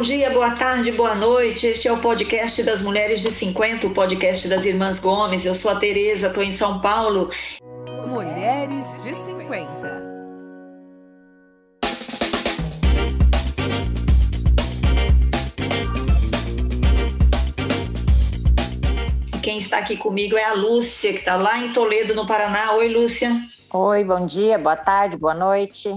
bom dia, boa tarde, boa noite. Este é o podcast das Mulheres de 50, o podcast das Irmãs Gomes. Eu sou a Tereza, estou em São Paulo. Mulheres de 50. Quem está aqui comigo é a Lúcia, que está lá em Toledo, no Paraná. Oi, Lúcia. Oi, bom dia, boa tarde, boa noite.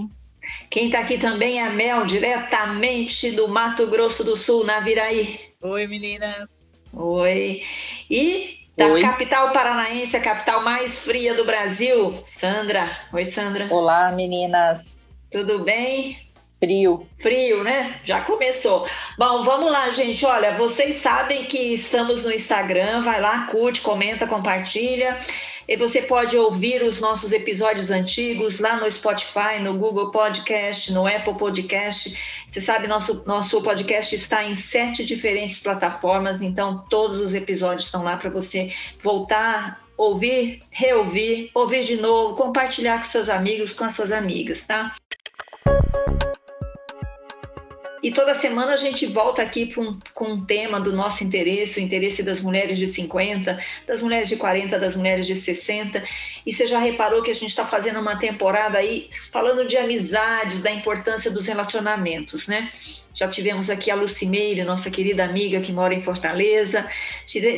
Quem está aqui também é a Mel, diretamente do Mato Grosso do Sul, na Viraí. Oi, meninas. Oi. E da Oi. capital paranaense, a capital mais fria do Brasil, Sandra. Oi, Sandra. Olá, meninas. Tudo bem? Frio. Frio, né? Já começou. Bom, vamos lá, gente. Olha, vocês sabem que estamos no Instagram. Vai lá, curte, comenta, compartilha. E você pode ouvir os nossos episódios antigos lá no Spotify, no Google Podcast, no Apple Podcast. Você sabe, nosso, nosso podcast está em sete diferentes plataformas, então todos os episódios estão lá para você voltar, ouvir, reouvir, ouvir de novo, compartilhar com seus amigos, com as suas amigas, tá? E toda semana a gente volta aqui um, com um tema do nosso interesse, o interesse das mulheres de 50, das mulheres de 40, das mulheres de 60. E você já reparou que a gente está fazendo uma temporada aí falando de amizades, da importância dos relacionamentos, né? Já tivemos aqui a Lucimeire, nossa querida amiga que mora em Fortaleza.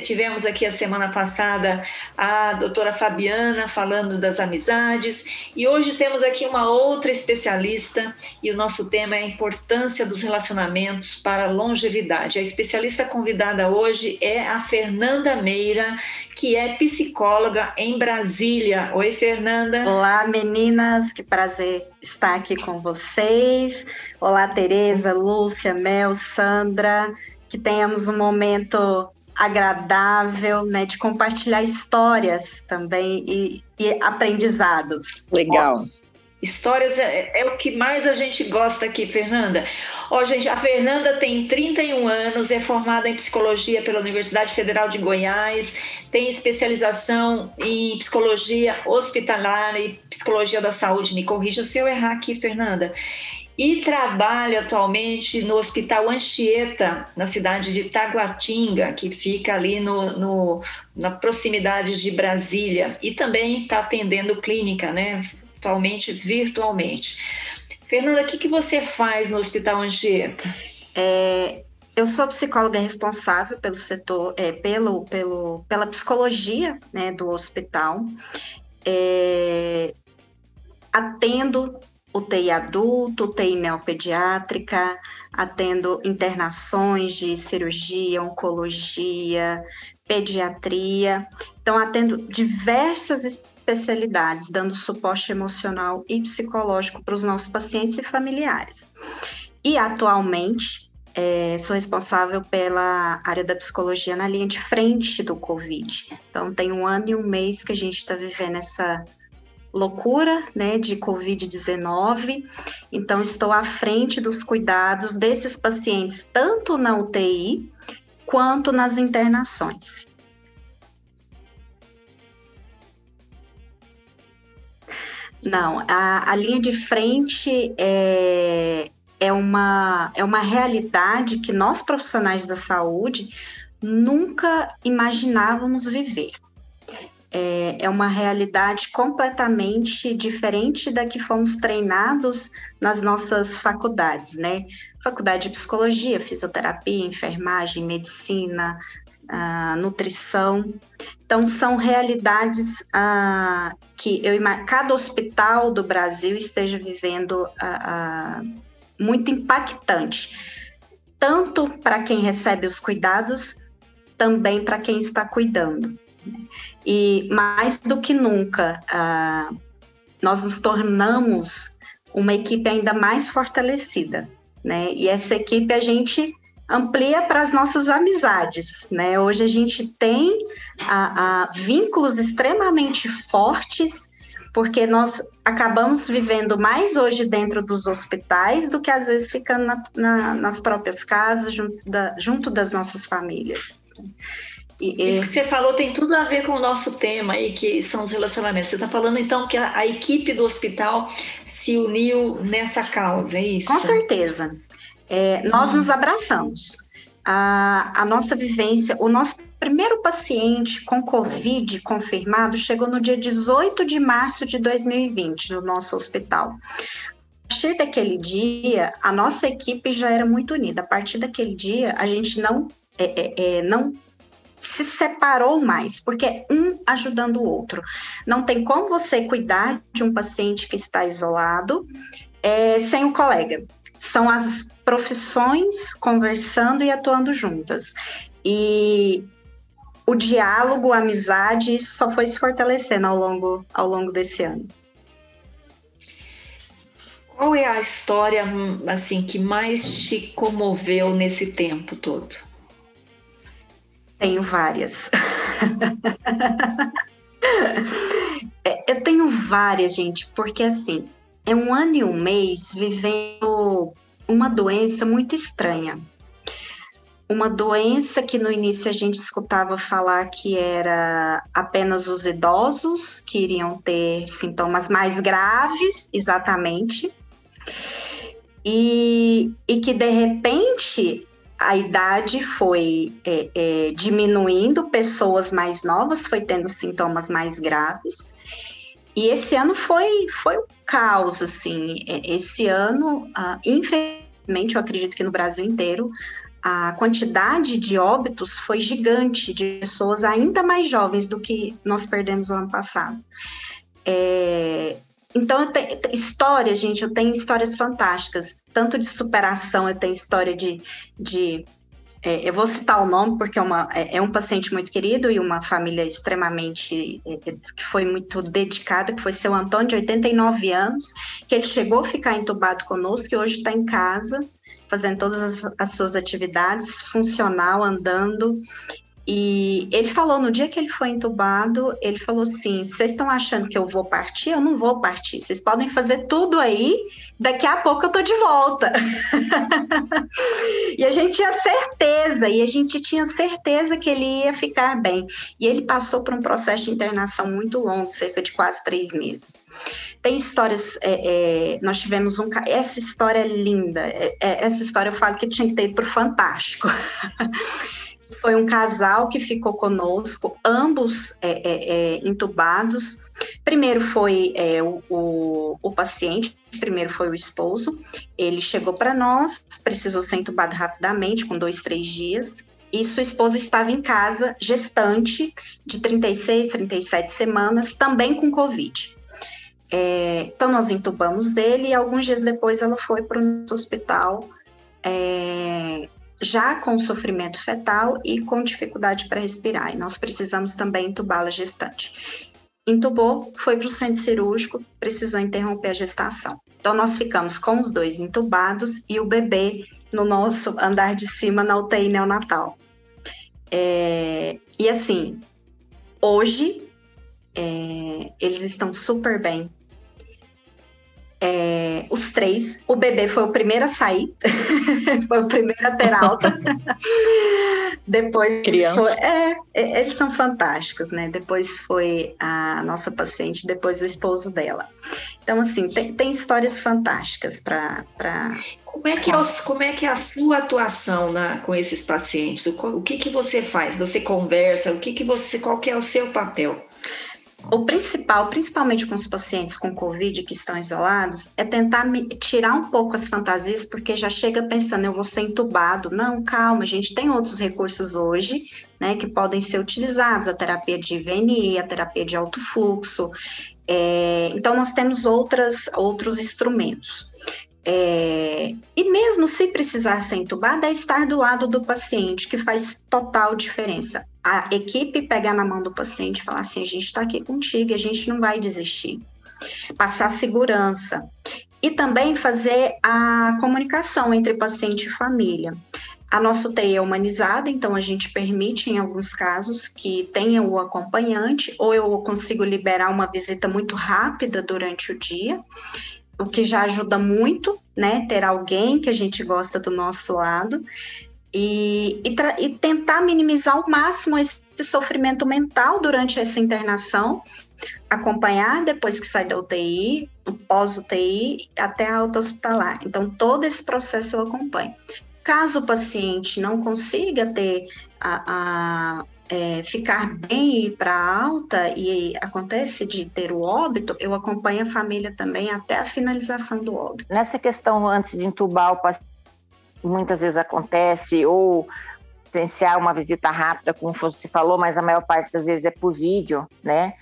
Tivemos aqui a semana passada a doutora Fabiana falando das amizades. E hoje temos aqui uma outra especialista e o nosso tema é a importância dos relacionamentos para a longevidade. A especialista convidada hoje é a Fernanda Meira, que é psicóloga em Brasília. Oi, Fernanda. Olá, meninas, que prazer estar aqui com vocês. Olá, Tereza, Lúcia, Mel, Sandra. Que tenhamos um momento agradável, né, de compartilhar histórias também e, e aprendizados. Legal. Histórias é, é, o que mais a gente gosta aqui, Fernanda. Ó, gente, a Fernanda tem 31 anos, é formada em psicologia pela Universidade Federal de Goiás, tem especialização em psicologia hospitalar e psicologia da saúde. Me corrija se eu errar aqui, Fernanda. E trabalha atualmente no Hospital Anchieta, na cidade de Taguatinga, que fica ali no, no na proximidade de Brasília. E também está atendendo clínica, né? atualmente virtualmente. Fernanda, o que, que você faz no Hospital Anchieta? É, eu sou psicóloga responsável pelo setor, é, pelo, pelo, pela psicologia né, do hospital. É, atendo UTI adulto, UTI neopediátrica, atendo internações de cirurgia, oncologia, pediatria. Então, atendo diversas especialidades, dando suporte emocional e psicológico para os nossos pacientes e familiares. E atualmente é, sou responsável pela área da psicologia na linha de frente do Covid. Então tem um ano e um mês que a gente está vivendo essa loucura, né, de Covid-19. Então estou à frente dos cuidados desses pacientes tanto na UTI quanto nas internações. Não, a, a linha de frente é, é, uma, é uma realidade que nós profissionais da saúde nunca imaginávamos viver. É, é uma realidade completamente diferente da que fomos treinados nas nossas faculdades, né? Faculdade de Psicologia, Fisioterapia, Enfermagem, Medicina, uh, nutrição. Então, são realidades uh, que eu cada hospital do Brasil esteja vivendo uh, muito impactante, tanto para quem recebe os cuidados, também para quem está cuidando. E mais do que nunca, nós nos tornamos uma equipe ainda mais fortalecida, né? E essa equipe a gente amplia para as nossas amizades, né? Hoje a gente tem a, a, vínculos extremamente fortes, porque nós acabamos vivendo mais hoje dentro dos hospitais do que às vezes ficando na, na, nas próprias casas, junto, da, junto das nossas famílias. Isso que você falou tem tudo a ver com o nosso tema aí, que são os relacionamentos. Você está falando então que a, a, equipe do hospital se uniu nessa causa, é isso? Com certeza. É, nós nos abraçamos. A, a nossa vivência, o nosso primeiro paciente com Covid confirmado chegou no dia 18 de março de 2020 no nosso hospital. A partir daquele dia, a nossa equipe já era muito unida. A partir daquele dia, a gente não, é, é, é não se separou mais, porque é um ajudando o outro. Não tem como você cuidar de um paciente que está isolado é, sem o colega. São as profissões conversando e atuando juntas. E o diálogo, a amizade, isso só foi se fortalecendo ao longo, ao longo desse ano. Qual é a história assim que mais te comoveu nesse tempo todo? Tenho várias. É, eu tenho várias, gente, porque assim, é um ano e um mês vivendo uma doença muito estranha. Uma doença que no início a gente escutava falar que era apenas os idosos que iriam ter sintomas mais graves, exatamente. E, e que de repente a idade foi é, é, diminuindo, pessoas mais novas foi tendo sintomas mais graves. E esse ano foi, foi um caos, assim. É, esse ano, infelizmente, eu acredito que no Brasil inteiro, a quantidade de óbitos foi gigante, de pessoas ainda mais jovens do que nós perdemos o ano passado. É, então, eu tenho histórias, gente, eu tenho histórias fantásticas, tanto de superação, eu tenho história de. de é, eu vou citar o nome porque é, uma, é, é, um paciente muito querido e uma família extremamente. É, é, que foi muito dedicada, que foi seu Antônio, de 89 anos, que ele chegou a ficar entubado conosco e hoje está em casa, fazendo todas as, as suas atividades, funcional, andando, e ele falou, no dia que ele foi entubado, ele falou assim: vocês estão achando que eu vou partir? Eu não vou partir. Vocês podem fazer tudo aí, daqui a pouco eu tô de volta. e a gente tinha certeza, e a gente tinha certeza que ele ia ficar bem. E ele passou por um processo de internação muito longo, cerca de quase três meses. Tem histórias, é, é, nós tivemos um. Essa história é linda, é, é essa história eu falo que tinha que ter ido para o Fantástico. Foi um casal que ficou conosco, ambos é, é, é, entubados. Primeiro foi é, o, o, o, paciente, primeiro foi o esposo. Ele chegou para nós, precisou ser entubado rapidamente, com dois, três dias. E sua esposa estava em casa, gestante, de 36, 37 semanas, também com Covid. É, então, nós entubamos ele e alguns dias depois ela foi para o hospital é, já com sofrimento fetal e com dificuldade para respirar. E nós precisamos também entubá-la gestante. Entubou, foi para o centro cirúrgico, precisou interromper a gestação. Então, nós ficamos com os dois entubados e o bebê no nosso andar de cima na UTI neonatal. É, e assim, hoje é, eles estão super bem, é, os três. O bebê foi o primeiro a sair, foi o primeiro a ter alta. Depois Criança. Foi, é, é, eles são fantásticos, né? Depois foi a nossa paciente, depois o esposo dela. Então, assim, tem, tem histórias fantásticas para. Pra... Como, é que é os, como é que é a sua atuação na, com esses pacientes? O, o que, que você faz? Você conversa? O que, que você. Qual que é o seu papel? O principal, principalmente com os pacientes com Covid que estão isolados, é tentar tirar um pouco as fantasias, porque já chega pensando, eu vou ser entubado. Não, calma, a gente tem outros recursos hoje, né, que podem ser utilizados, a terapia de VNI, a terapia de alto fluxo. É, então, nós temos outras, outros instrumentos. É, e mesmo se precisar ser entubada, é estar do lado do paciente, que faz total diferença. A equipe pegar na mão do paciente e falar assim: a gente está aqui contigo, a gente não vai desistir. Passar segurança. E também fazer a comunicação entre paciente e família. A nossa UTI é humanizada, então a gente permite, em alguns casos, que tenha o acompanhante, ou eu consigo liberar uma visita muito rápida durante o dia o que já ajuda muito, né? Ter alguém que a gente gosta do nosso lado e, e, e tentar minimizar ao máximo esse sofrimento mental durante essa internação, acompanhar depois que sai da UTI, pós-UTI, até a alta hospitalar. Então, todo esse processo eu acompanho. Caso o paciente não consiga ter a, a é, ficar bem e ir para alta e acontece de ter o óbito, eu acompanho a família também até a finalização do óbito. Nessa questão antes de entubar o paciente, muitas vezes acontece ou presenciar uma visita rápida, como você falou, mas a maior parte das vezes é por vídeo, né?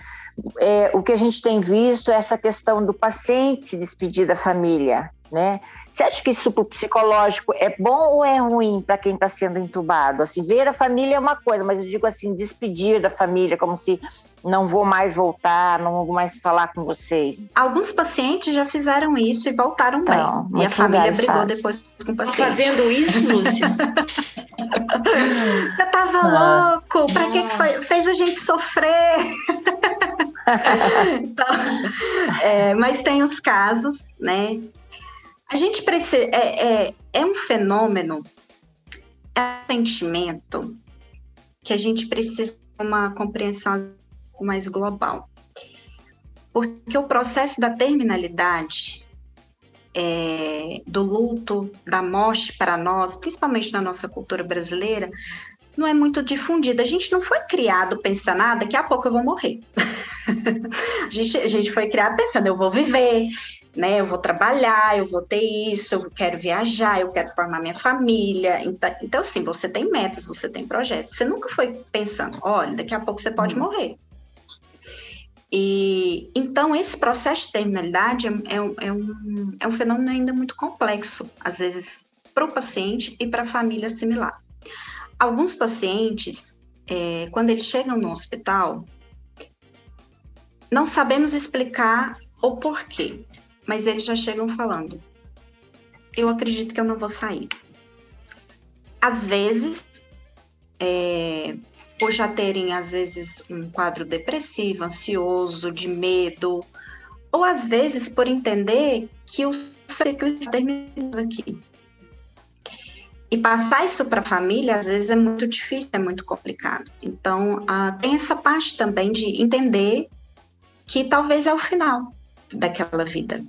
É, o que a gente tem visto é essa questão do paciente despedir da família, né? Você acha que isso para o psicológico é bom ou é ruim para quem está sendo entubado? Assim, ver a família é uma coisa, mas eu digo assim, despedir da família, como se não vou mais voltar, não vou mais falar com vocês. Alguns pacientes já fizeram isso e voltaram então, bem. E a família brigou faz. depois com o paciente. Tá fazendo isso, Lúcia? Você tava ah. louco? Para que, que foi? fez a gente sofrer? então, é, mas tem os casos, né? A gente precisa. É, é, é um fenômeno, é um sentimento que a gente precisa de uma compreensão mais global. Porque o processo da terminalidade, é, do luto, da morte para nós, principalmente na nossa cultura brasileira, não é muito difundido. A gente não foi criado pensando, ah, daqui a pouco eu vou morrer. a, gente, a gente foi criado pensando, eu vou viver, né? Eu vou trabalhar, eu vou ter isso, eu quero viajar, eu quero formar minha família. Então, então assim, você tem metas, você tem projetos. Você nunca foi pensando, olha, daqui a pouco você pode uhum. morrer. E então esse processo de terminalidade é, é, é, um, é um fenômeno ainda muito complexo, às vezes para o paciente e para a família similar. Alguns pacientes, é, quando eles chegam no hospital, não sabemos explicar o porquê mas eles já chegam falando: eu acredito que eu não vou sair. Às vezes, é, por já terem, às vezes, um quadro depressivo, ansioso, de medo, ou às vezes por entender que o ciclo está terminando aqui. E passar isso para a família, às vezes, é muito difícil, é muito complicado. Então, ah, tem essa parte também de entender que talvez é o final daquela vida.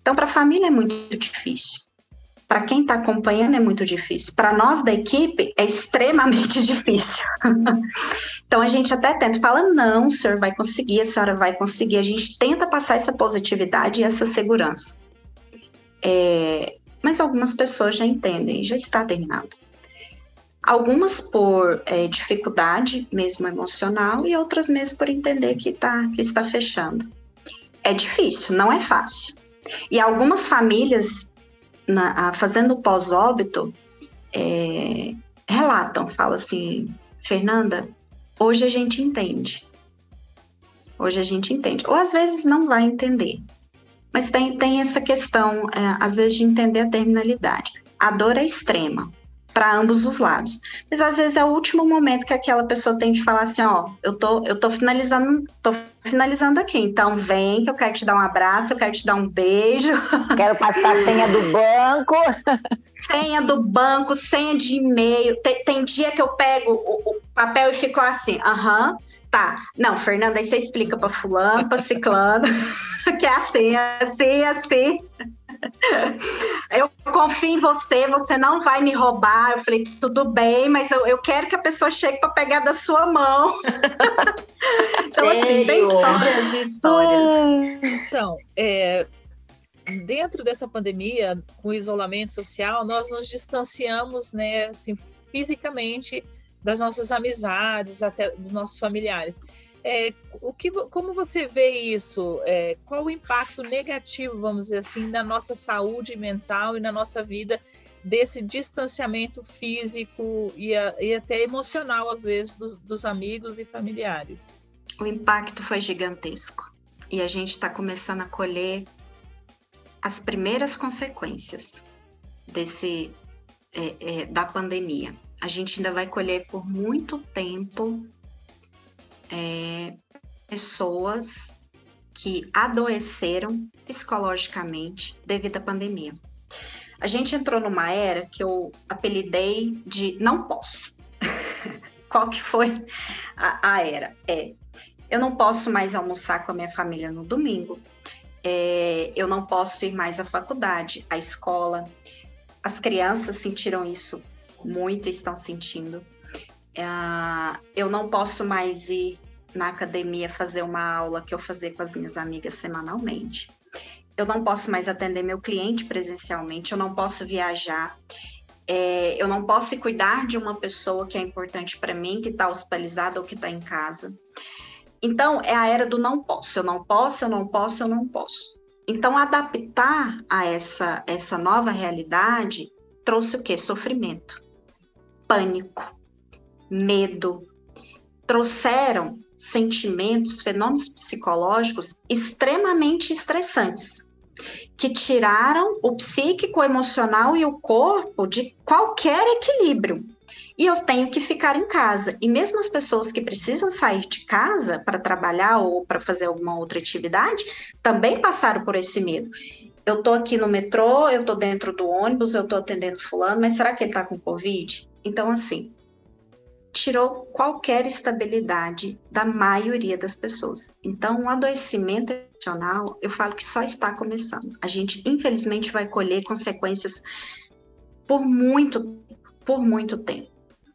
Então, para a família é muito difícil. Para quem está acompanhando é muito difícil. Para nós da equipe é extremamente difícil. então a gente até tenta, fala, não, o senhor vai conseguir, a senhora vai conseguir. A gente tenta passar essa positividade e essa segurança. É, mas algumas pessoas já entendem, já está terminado. Algumas por é, dificuldade mesmo emocional e outras mesmo por entender que, tá, que está fechando. É difícil, não é fácil. E algumas famílias, na, fazendo pós-óbito, é, relatam, falam assim, Fernanda, hoje a gente entende. Hoje a gente entende. Ou às vezes não vai entender. Mas tem, tem essa questão, é, às vezes, de entender a terminalidade. A dor é extrema para ambos os lados. Mas às vezes é o último momento que aquela pessoa tem de falar assim, ó, eu tô, eu tô finalizando, tô finalizando aqui. Então vem que eu quero te dar um abraço, eu quero te dar um beijo. Quero passar a senha do banco. Senha do banco, senha de e-mail. Tem, tem dia que eu pego o, o papel e fico assim, aham, tá. Não, Fernanda, aí você explica para fulano, para ciclano, que é assim, é assim, é assim. Eu confio em você, você não vai me roubar. Eu falei, tudo bem, mas eu, eu quero que a pessoa chegue para pegar da sua mão. então, assim, tem histórias e histórias. Então, é, dentro dessa pandemia, com o isolamento social, nós nos distanciamos, né, assim, fisicamente das nossas amizades, até dos nossos familiares. É, o que, como você vê isso? É, qual o impacto negativo, vamos dizer assim, na nossa saúde mental e na nossa vida desse distanciamento físico e, a, e até emocional, às vezes, dos, dos amigos e familiares? O impacto foi gigantesco e a gente está começando a colher as primeiras consequências desse é, é, da pandemia. A gente ainda vai colher por muito tempo é, pessoas que adoeceram psicologicamente devido à pandemia. A gente entrou numa era que eu apelidei de não posso. Qual que foi a, a era? É Eu não posso mais almoçar com a minha família no domingo. É, eu não posso ir mais à faculdade, à escola. As crianças sentiram isso muito, estão sentindo. É, eu não posso mais ir na academia fazer uma aula que eu fazia com as minhas amigas semanalmente. Eu não posso mais atender meu cliente presencialmente, eu não posso viajar, é, eu não posso cuidar de uma pessoa que é importante para mim, que está hospitalizada ou que está em casa. Então, é a era do não posso, eu não posso, eu não posso, eu não posso. Então, adaptar a essa, essa nova realidade trouxe o quê? Sofrimento, pânico, medo. Trouxeram sentimentos, fenômenos psicológicos extremamente estressantes, que tiraram o psíquico, o emocional e o corpo de qualquer equilíbrio. E eu tenho que ficar em casa. E mesmo as pessoas que precisam sair de casa para trabalhar ou para fazer alguma outra atividade, também passaram por esse medo. Eu estou aqui no metrô, eu estou dentro do ônibus, eu estou atendendo fulano, mas será que ele está com Covid? Então, assim, tirou qualquer estabilidade da maioria das pessoas. Então, o adoecimento emocional, eu falo que só está começando. A gente, infelizmente, vai colher consequências por muito, por muito tempo.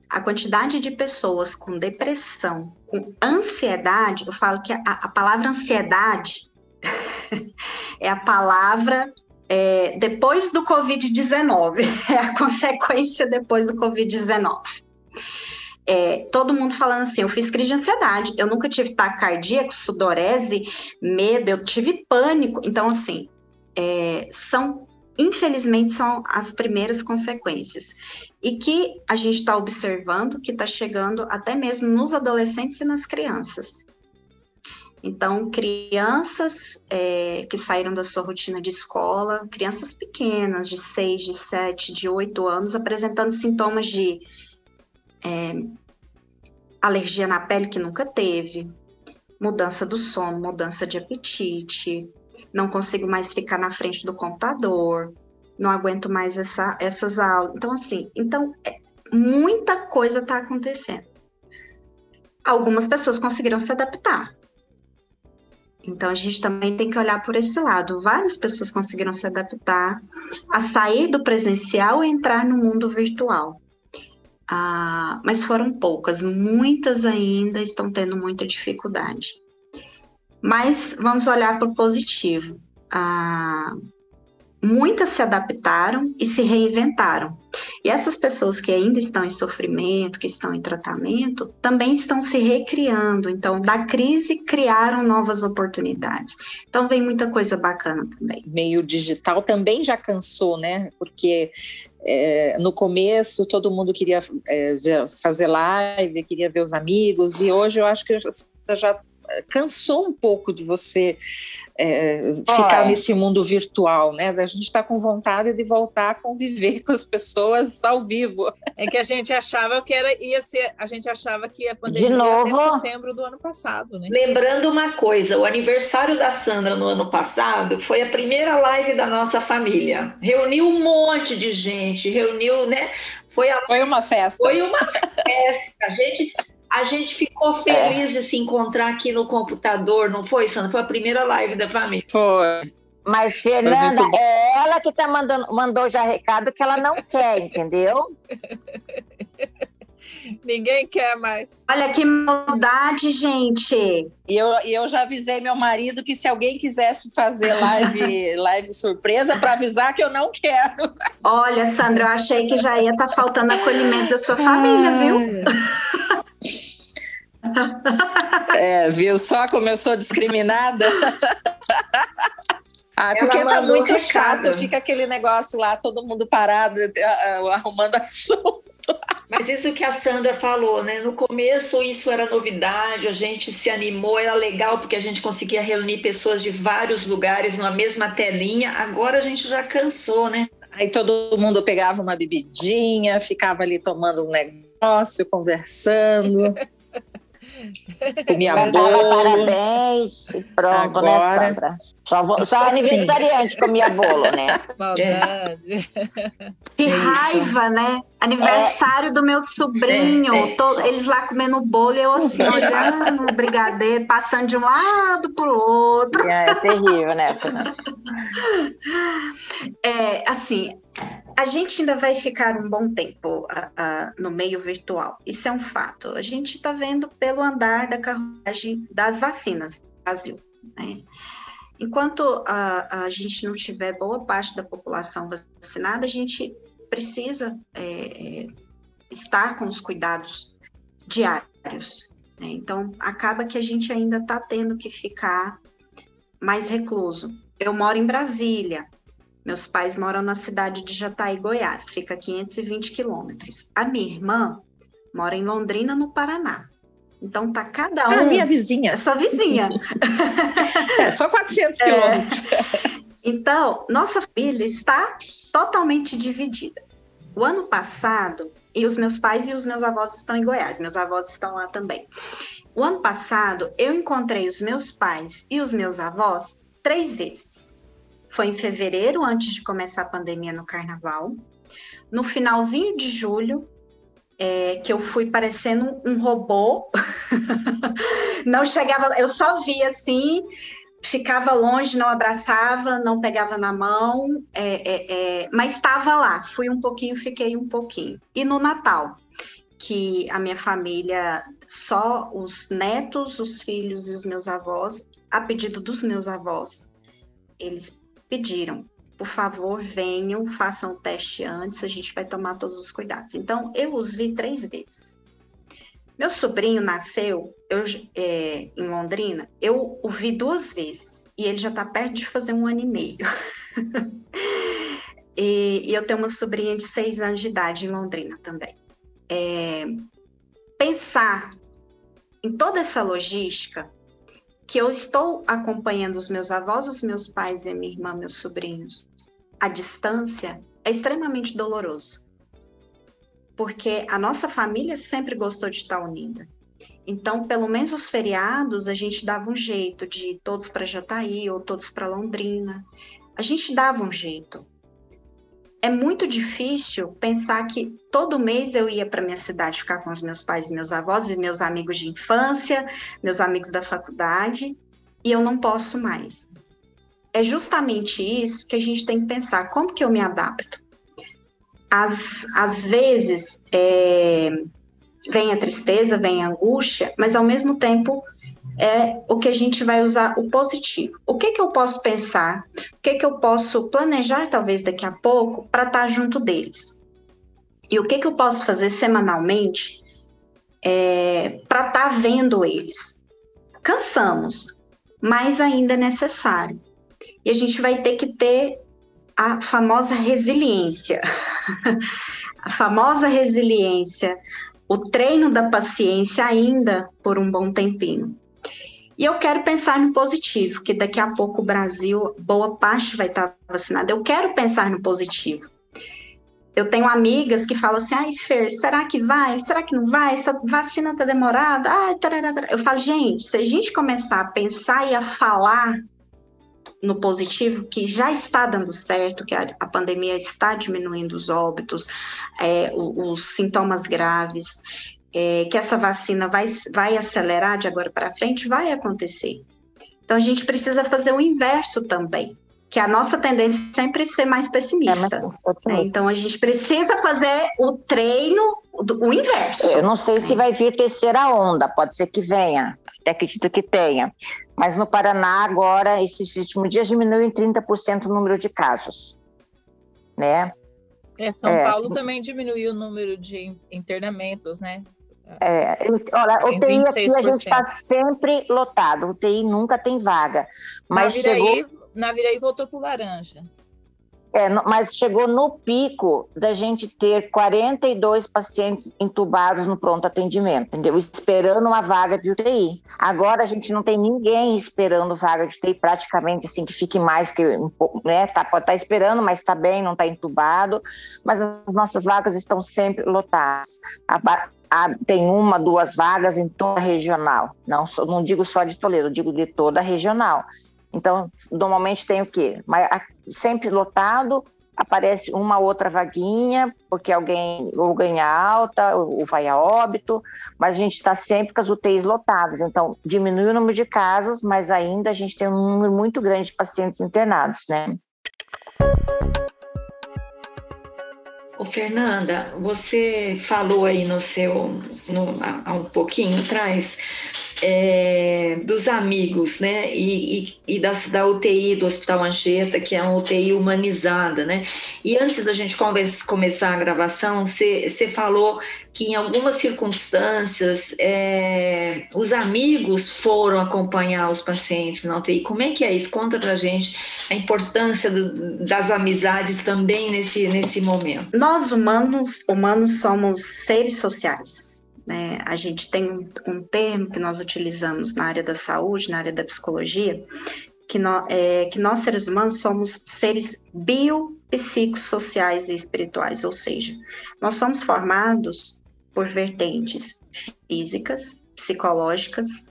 A quantidade de pessoas com depressão, com ansiedade, eu falo que a, a palavra ansiedade é a palavra é, depois do Covid-19, é a consequência depois do Covid-19 é, todo mundo falando assim, eu fiz crise de ansiedade, eu nunca tive taquicardia, sudorese, medo, eu tive pânico. Então, assim, é, são, infelizmente, são as primeiras consequências. E que a gente está observando que está chegando até mesmo nos adolescentes e nas crianças. Então, crianças é, que saíram da sua rotina de escola, crianças pequenas, de 6, de 7, de 8 anos, apresentando sintomas de é, alergia na pele que nunca teve, mudança do sono, mudança de apetite, não consigo mais ficar na frente do computador, não aguento mais essa, essas aulas. Então, assim, então é, muita coisa está acontecendo. Algumas pessoas conseguiram se adaptar. Então, a gente também tem que olhar por esse lado. Várias pessoas conseguiram se adaptar a sair do presencial e entrar no mundo virtual. Ah, mas foram poucas, muitas ainda estão tendo muita dificuldade. Mas vamos olhar para o positivo. Ah, muitas se adaptaram e se reinventaram. E essas pessoas que ainda estão em sofrimento, que estão em tratamento, também estão se recriando. Então, da crise, criaram novas oportunidades. Então, vem muita coisa bacana também. Meio digital também já cansou, né? Porque é, no começo todo mundo queria é, fazer live, queria ver os amigos, e hoje eu acho que já cansou um pouco de você é, ficar nesse mundo virtual, né? A gente está com vontade de voltar a conviver com as pessoas ao vivo. É que a gente achava que era ia ser, a gente achava que a pandemia de novo? ia setembro do ano passado, né? Lembrando uma coisa, o aniversário da Sandra no ano passado foi a primeira live da nossa família. Reuniu um monte de gente, reuniu, né? Foi, a... foi uma festa. Foi uma festa. A gente a gente ficou feliz é. de se encontrar aqui no computador, não foi, Sandra? Foi a primeira live da família. Foi. Mas, Fernanda, é ela que tá mandando, mandou já recado que ela não quer, entendeu? Ninguém quer mais. Olha que maldade, gente. E eu, eu já avisei meu marido que se alguém quisesse fazer live, live surpresa, para avisar que eu não quero. Olha, Sandra, eu achei que já ia estar tá faltando acolhimento da sua família, viu? É, viu só como eu sou discriminada? Ah, porque tá muito chato, fica aquele negócio lá, todo mundo parado, eh, eh, arrumando assunto. Mas isso que a Sandra falou, né? No começo isso era novidade, a gente se animou, era legal porque a gente conseguia reunir pessoas de vários lugares numa mesma telinha. Agora a gente já cansou, né? Aí todo mundo pegava uma bebidinha, ficava ali tomando um negócio, conversando. Comia bolo. Parabéns e pronto, né, Agora- Sandra? Só, vou, só aniversariante comia bolo, né? Maldade. Que É raiva, né? Aniversário do meu sobrinho, É, é. to- eles lá comendo bolo e eu assim, olhando o brigadeiro, passando de um lado pro outro. É, terrível, né, Fernanda? É, assim, a gente ainda vai ficar um bom tempo a- a- no meio virtual. Isso é um fato. A gente está vendo pelo andar da carruagem das vacinas no Brasil. né? Enquanto a, a gente não tiver boa parte da população vacinada, a gente precisa é, é, estar com os cuidados diários. né? Então, acaba que a gente ainda está tendo que ficar mais recluso. Eu moro em Brasília, meus pais moram na cidade de Jataí, Goiás, fica a 520 quilômetros. A minha irmã mora em Londrina, no Paraná. Então tá cada um. Ah, minha vizinha. É sua vizinha. É, só 400 quilômetros. Então, nossa família está totalmente dividida. O ano passado, e os meus pais e os meus avós estão em Goiás, meus avós estão lá também. O ano passado, eu encontrei os meus pais e os meus avós três vezes. Foi em fevereiro, antes de começar a pandemia no carnaval. No finalzinho de julho, é, que eu fui parecendo um robô. Não chegava, eu só via assim, ficava longe, não abraçava, não pegava na mão, é, é, é, mas estava lá. Fui um pouquinho, fiquei um pouquinho. E no Natal, que a minha família, só os netos, os filhos e os meus avós, a pedido dos meus avós, eles pediram, por favor, venham, façam o teste antes, a gente vai tomar todos os cuidados. Então, eu os vi três vezes. Meu sobrinho nasceu eu, é, em Londrina, eu o vi duas vezes, e ele já está perto de fazer um ano e meio. e, e, eu tenho uma sobrinha de seis anos de idade em Londrina também. É, pensar em toda essa logística, que eu estou acompanhando os meus avós, os meus pais e a minha irmã, meus sobrinhos, à distância, é extremamente doloroso. Porque a nossa família sempre gostou de estar unida. Então, pelo menos os feriados, a gente dava um jeito de todos para Jataí ou todos para Londrina. A gente dava um jeito. É muito difícil pensar que todo mês eu ia para minha cidade ficar com os meus pais e meus avós e meus amigos de infância, meus amigos da faculdade, e eu não posso mais. É justamente isso que a gente tem que pensar: como que eu me adapto? Às, às vezes, é, vem a tristeza, vem a angústia, mas ao mesmo tempo é o que a gente vai usar o positivo. O que que eu posso pensar? O que que eu posso planejar talvez daqui a pouco para estar junto deles? E o que que eu posso fazer semanalmente é, para estar vendo eles? Cansamos, mas ainda é necessário. E a gente vai ter que ter a famosa resiliência. a famosa resiliência o treino da paciência ainda por um bom tempinho. E eu quero pensar no positivo, que daqui a pouco o Brasil, boa parte vai estar vacinada. Eu quero pensar no positivo. Eu tenho amigas que falam assim, ai, Fer, será que vai? Será que não vai? Essa vacina tá demorada? Ai, tarará, tarará. Eu falo, gente, se a gente começar a pensar e a falar no positivo, que já está dando certo, que a, a pandemia está diminuindo os óbitos, é, os, os, sintomas graves, é, que essa vacina vai, vai acelerar de agora para frente, vai acontecer. Então, a gente precisa fazer o inverso também, que a nossa tendência é sempre ser mais pessimista. É, né? Então, a gente precisa fazer o treino, o inverso. Eu não sei se vai vir terceira onda, pode ser que venha, até acredito que tenha. Mas no Paraná, agora, esses últimos dias diminuiu em 30% o número de casos. Né? É, São é. Paulo também diminuiu o número de internamentos, né? É, olha, o UTI aqui a gente está sempre lotado, UTI nunca tem vaga. Mas na Viraí, chegou... na Viraí voltou para o laranja. É, mas chegou no pico da gente ter 42 pacientes entubados no pronto atendimento, entendeu? Esperando uma vaga de UTI. Agora a gente não tem ninguém esperando vaga de UTI, praticamente assim, que fique mais que um né? Tá, pode estar tá esperando, mas está bem, não está entubado. Mas as nossas vagas estão sempre lotadas. A, tem uma, duas vagas em toda a regional. Não, não digo só de Toledo, digo de toda a regional. Então, normalmente tem o quê? Sempre lotado, aparece uma outra vaguinha, porque alguém ou ganha alta ou vai a óbito, mas a gente está sempre com as UTIs lotadas. Então, diminui o número de casos, mas ainda a gente tem um número muito grande de pacientes internados, né? Ô, Fernanda, você falou aí no seu, no, há um pouquinho atrás, é, dos amigos, né, e, e, e da, da, UTI do Hospital Anchieta, que é uma UTI humanizada, né, e antes da gente começar a gravação, você falou que em algumas circunstâncias é, os amigos foram acompanhar os pacientes na UTI. Como é que é isso? Conta pra gente a importância do, das amizades também nesse, nesse momento. Nós humanos, humanos somos seres sociais né? A gente tem um, um, termo que nós utilizamos na área da saúde, na área da psicologia, que, no, é, que nós seres humanos somos seres biopsicossociais e espirituais, ou seja, nós somos formados por vertentes físicas, psicológicas,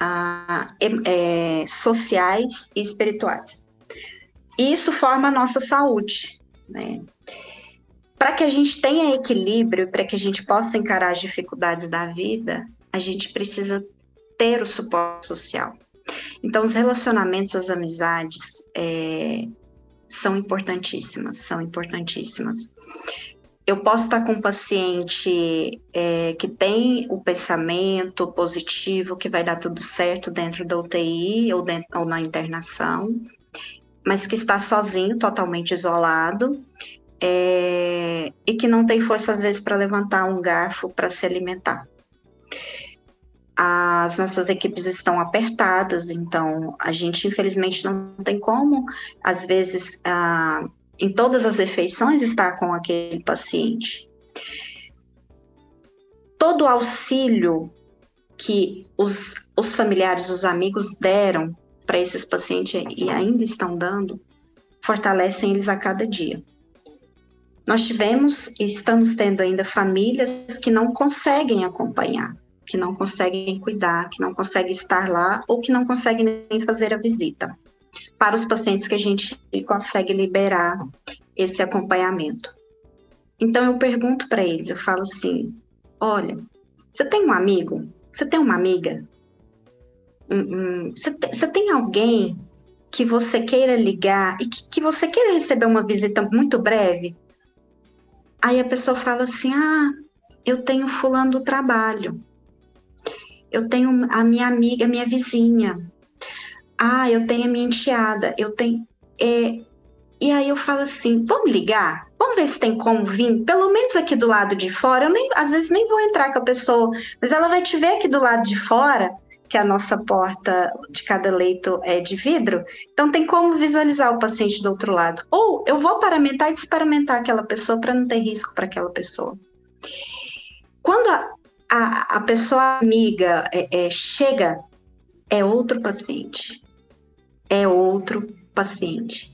ah, é, sociais e espirituais. Isso forma a nossa saúde, né? Para que a gente tenha equilíbrio, para que a gente possa encarar as dificuldades da vida, a gente precisa ter o suporte social. Então, os relacionamentos, as amizades é, são importantíssimas, são importantíssimas. Eu posso estar com um paciente é, que tem o pensamento positivo, que vai dar tudo certo dentro da UTI ou, dentro, ou na internação, mas que está sozinho, totalmente isolado, é, e que não tem força às vezes para levantar um garfo para se alimentar. As nossas equipes estão apertadas, então a gente infelizmente não tem como, às vezes, ah, em todas as refeições, estar com aquele paciente. Todo auxílio que os, os familiares, os amigos deram para esses pacientes e ainda estão dando, fortalecem eles a cada dia. Nós tivemos e estamos tendo ainda famílias que não conseguem acompanhar, que não conseguem cuidar, que não conseguem estar lá ou que não conseguem nem fazer a visita. Para os pacientes que a gente consegue liberar esse acompanhamento. Então eu pergunto para eles, eu falo assim: olha, você tem um amigo? Você tem uma amiga? você, tem, alguém que você queira ligar e que você queira receber uma visita muito breve? Aí a pessoa fala assim: ah, eu tenho fulano do trabalho, eu tenho a minha amiga, minha vizinha, ah, eu tenho a minha enteada, eu tenho. É... E aí eu falo assim: vamos ligar? Vamos ver se tem como vir, pelo menos aqui do lado de fora. Eu nem, às vezes nem vou entrar com a pessoa, mas ela vai te ver aqui do lado de fora que a nossa porta de cada leito é de vidro, então tem como visualizar o paciente do outro lado. Ou eu vou paramentar e desparamentar aquela pessoa para não ter risco para aquela pessoa. Quando a, a, a pessoa amiga é, é, chega, é outro paciente. É outro paciente.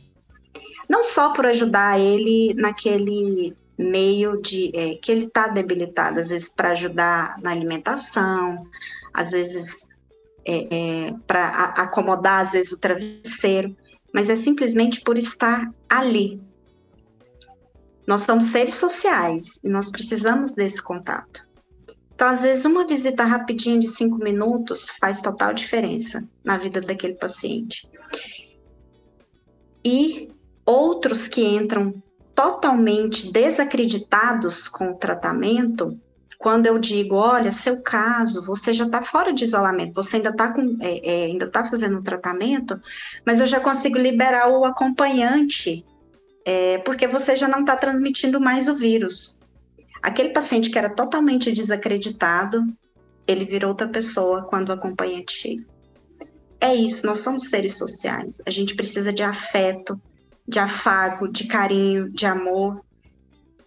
Não só por ajudar ele naquele meio de é, que ele está debilitado, às vezes para ajudar na alimentação, às vezes é, é, para acomodar, às vezes, o travesseiro, mas é simplesmente por estar ali. Nós somos seres sociais e nós precisamos desse contato. Então, às vezes, uma visita rapidinha de cinco minutos faz total diferença na vida daquele paciente. E outros que entram totalmente desacreditados com o tratamento, quando eu digo, olha, seu caso, você já está fora de isolamento, você ainda está é, é, ainda tá fazendo o tratamento, mas eu já consigo liberar o acompanhante, é, porque você já não está transmitindo mais o vírus. Aquele paciente que era totalmente desacreditado, ele virou outra pessoa quando o acompanhante chega. É isso, nós somos seres sociais. A gente precisa de afeto, de afago, de carinho, de amor.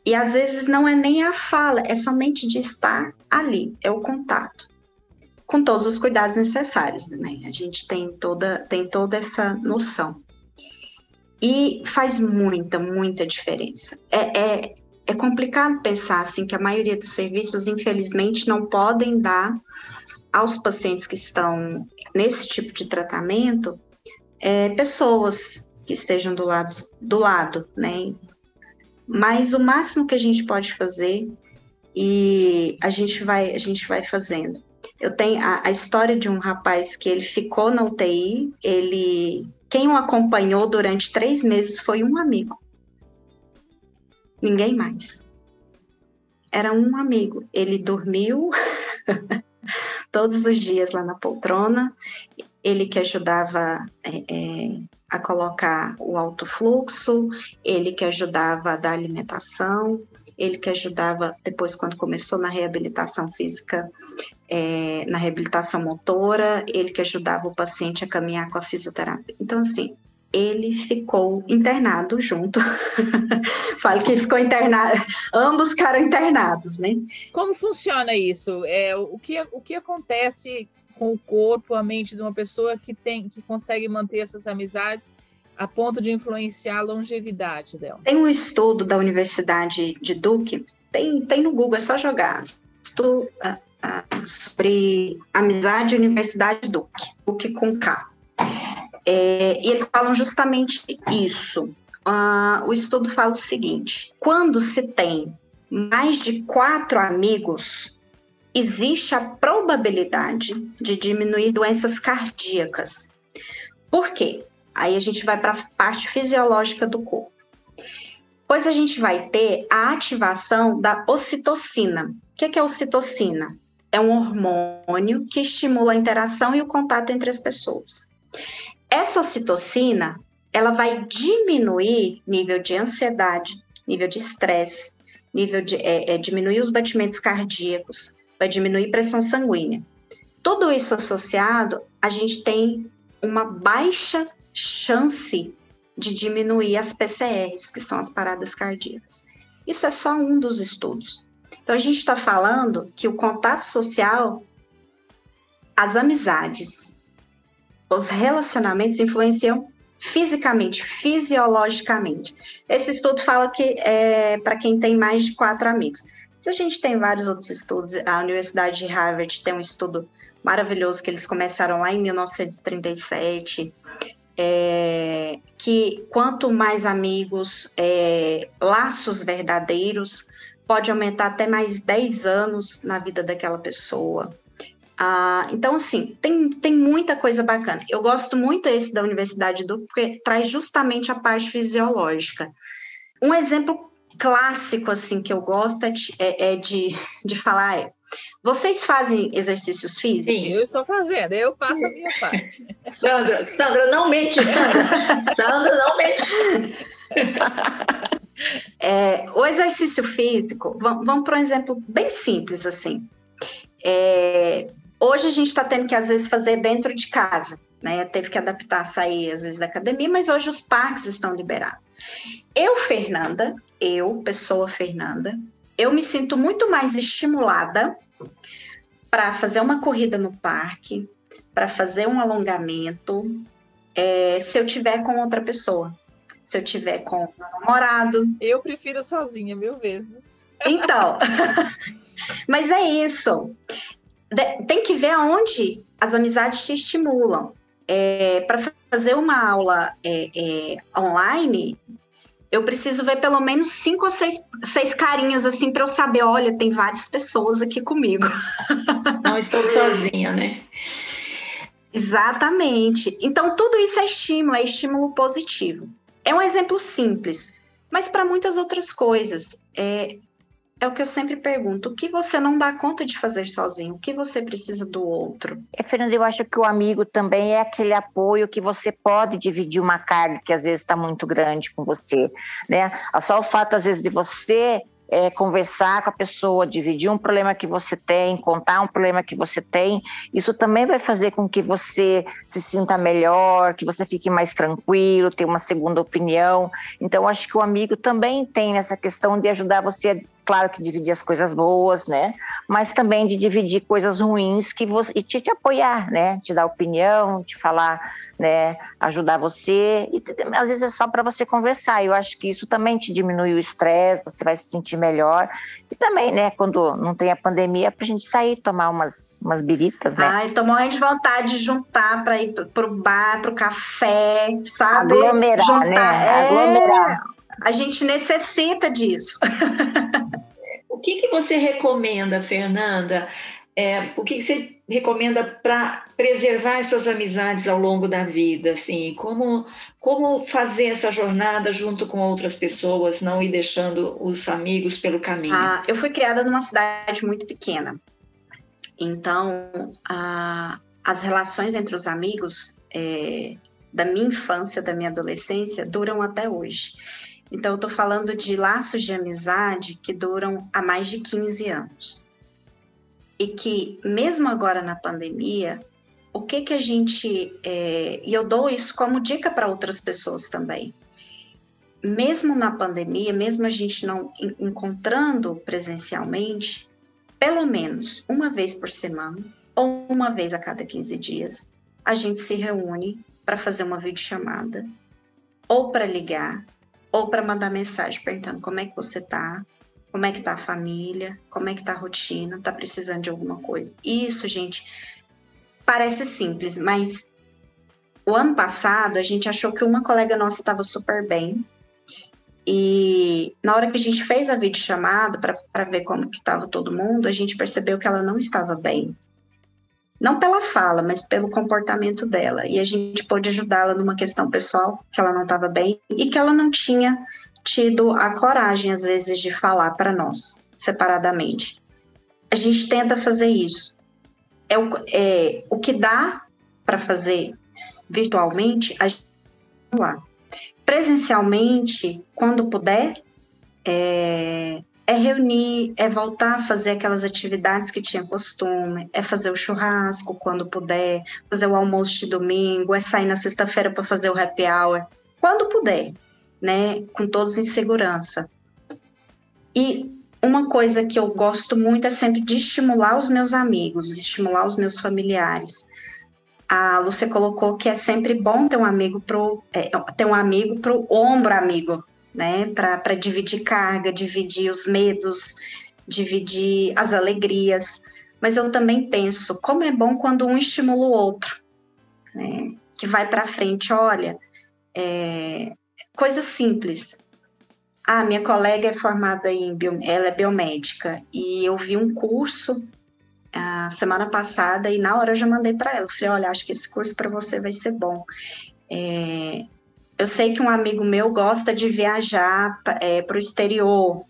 E às vezes não é nem a fala, é somente de estar ali, é o contato. Com todos os cuidados necessários, né? A gente tem toda, tem toda essa noção. E faz muita, muita diferença. É, é, é complicado pensar assim que a maioria dos serviços, infelizmente, não podem dar aos pacientes que estão nesse tipo de tratamento é, pessoas que estejam do lado, do lado, né? Mas o máximo que a gente pode fazer e a gente vai, a gente vai fazendo. Eu tenho a, a história de um rapaz que ele ficou na UTI, ele, quem o acompanhou durante três meses foi um amigo ninguém mais. Era um amigo. Ele dormiu todos os dias lá na poltrona, ele que ajudava é, é, a colocar o alto fluxo, ele que ajudava a dar alimentação, ele que ajudava depois quando começou na reabilitação física, é, na reabilitação motora, ele que ajudava o paciente a caminhar com a fisioterapia. Então assim, ele ficou internado junto. Falo que ficou internado, ambos ficaram internados, né? Como funciona isso? É, o, que, o que acontece com o corpo, a mente de uma pessoa que tem, que consegue manter essas amizades a ponto de influenciar a longevidade dela? Tem um estudo da Universidade de Duke, tem, tem no Google, é só jogar. Estudo uh, uh, sobre amizade Universidade Duke, Duke com K. É, e eles falam justamente isso. Uh, o estudo fala o seguinte: quando se tem mais de quatro amigos, existe a probabilidade de diminuir doenças cardíacas. Por quê? Aí a gente vai para a parte fisiológica do corpo. Pois a gente vai ter a ativação da ocitocina. O que é a ocitocina? É um hormônio que estimula a interação e o contato entre as pessoas. Essa ocitocina, ela vai diminuir nível de ansiedade, nível de estresse, nível de é, é, diminuir os batimentos cardíacos, vai diminuir pressão sanguínea. Tudo isso associado, a gente tem uma baixa chance de diminuir as PCRs, que são as paradas cardíacas. Isso é só um dos estudos. Então, a gente está falando que o contato social, as amizades os relacionamentos influenciam fisicamente, fisiologicamente. Esse estudo fala que é para quem tem mais de quatro amigos. Se a gente tem vários outros estudos, a Universidade de Harvard tem um estudo maravilhoso que eles começaram lá em 1937, é, que quanto mais amigos, é, laços verdadeiros, pode aumentar até mais 10 anos na vida daquela pessoa. Ah, então, assim, tem, tem muita coisa bacana. Eu gosto muito esse da Universidade do porque traz justamente a parte fisiológica. Um exemplo clássico, assim, que eu gosto é de, é, é de, de falar é, vocês fazem exercícios físicos? Sim, eu estou fazendo, eu faço a minha parte. Sandra, Sandra, não mente, Sandra. Sandra, não mente. É, o exercício físico, vamos, vamos para um exemplo bem simples, assim. É, Hoje a gente está tendo que, às vezes, fazer dentro de casa, né? Teve que adaptar, sair, às vezes, da academia, mas hoje os parques estão liberados. Eu, Fernanda, eu, pessoa Fernanda, eu me sinto muito mais estimulada para fazer uma corrida no parque, para fazer um alongamento, é, se eu tiver com outra pessoa. Se eu tiver com meu namorado. Eu prefiro sozinha, mil vezes. Então, mas é isso tem que ver aonde as amizades te estimulam. É, para fazer uma aula é, é, online, eu preciso ver pelo menos cinco ou seis, seis carinhas assim para eu saber, olha, tem várias pessoas aqui comigo. Não estou sozinha, né? Exatamente. Então, tudo isso é estímulo, é estímulo positivo. É um exemplo simples, mas para muitas outras coisas. É, é o que eu sempre pergunto: o que você não dá conta de fazer sozinho? O que você precisa do outro? É, Fernanda, eu acho que o amigo também é aquele apoio que você pode dividir uma carga que às vezes está muito grande com você, né? Só o fato, às vezes, de você é, conversar com a pessoa, dividir um problema que você tem, contar um problema que você tem, isso também vai fazer com que você se sinta melhor, que você fique mais tranquilo, ter uma segunda opinião. Então, acho que o amigo também tem essa questão de ajudar você claro que dividir as coisas boas, né? Mas também de dividir coisas ruins que você e te, te apoiar, né? Te dar opinião, te falar, né? Ajudar você e às vezes é só para você conversar. Eu acho que isso também te diminui o estresse, você vai se sentir melhor e também, né? Quando não tem a pandemia, para a gente sair tomar umas umas biritas, né? Ai, tô morrendo de vontade de juntar para ir pro bar, pro café, sabe? Aglomerar, juntar. né? É... Aglomerar a gente necessita disso. o que, que você recomenda, Fernanda? É, o que, que você recomenda para preservar essas amizades ao longo da vida? Assim, como, como fazer essa jornada junto com outras pessoas, não ir deixando os amigos pelo caminho? Ah, eu fui criada numa cidade muito pequena. Então, ah, as relações entre os amigos é, da minha infância, da minha adolescência, duram até hoje. Então, eu estou falando de laços de amizade que duram há mais de 15 anos. E que, mesmo agora na pandemia, o que que a gente. É, e eu dou isso como dica para outras pessoas também. Mesmo na pandemia, mesmo a gente não encontrando presencialmente, pelo menos uma vez por semana, ou uma vez a cada 15 dias, a gente se reúne para fazer uma videochamada, ou para ligar, ou para mandar mensagem perguntando como é que você tá, como é que tá a família, como é que tá a rotina, tá precisando de alguma coisa. Isso, gente, parece simples, mas o ano passado a gente achou que uma colega nossa estava super bem. E na hora que a gente fez a videochamada para ver como que estava todo mundo, a gente percebeu que ela não estava bem não pela fala, mas pelo comportamento dela. E a gente pôde ajudá-la numa questão pessoal, que ela não estava bem e que ela não tinha tido a coragem, às vezes, de falar para nós, separadamente. A gente tenta fazer isso. É o, é, o que dá para fazer virtualmente, a gente lá. Presencialmente, quando puder, é, é reunir, é voltar a fazer aquelas atividades que tinha costume, é fazer o churrasco quando puder, fazer o almoço de domingo, é sair na sexta-feira para fazer o happy hour, quando puder, né, com todos em segurança. E uma coisa que eu gosto muito é sempre de estimular os meus amigos, estimular os meus familiares. A Lúcia colocou que é sempre bom ter um amigo pro é, ter um amigo pro ombro amigo, né? Para dividir carga, dividir os medos, dividir as alegrias. Mas eu também penso como é bom quando um estimula o outro, né? Que vai para frente, olha, é, simples. Ah, minha colega é formada em bio, ela é biomédica e eu vi um curso a semana passada e na hora eu já mandei para ela. Falei, olha, acho que esse curso para você vai ser bom. É, eu sei que um amigo meu gosta de viajar é, para o exterior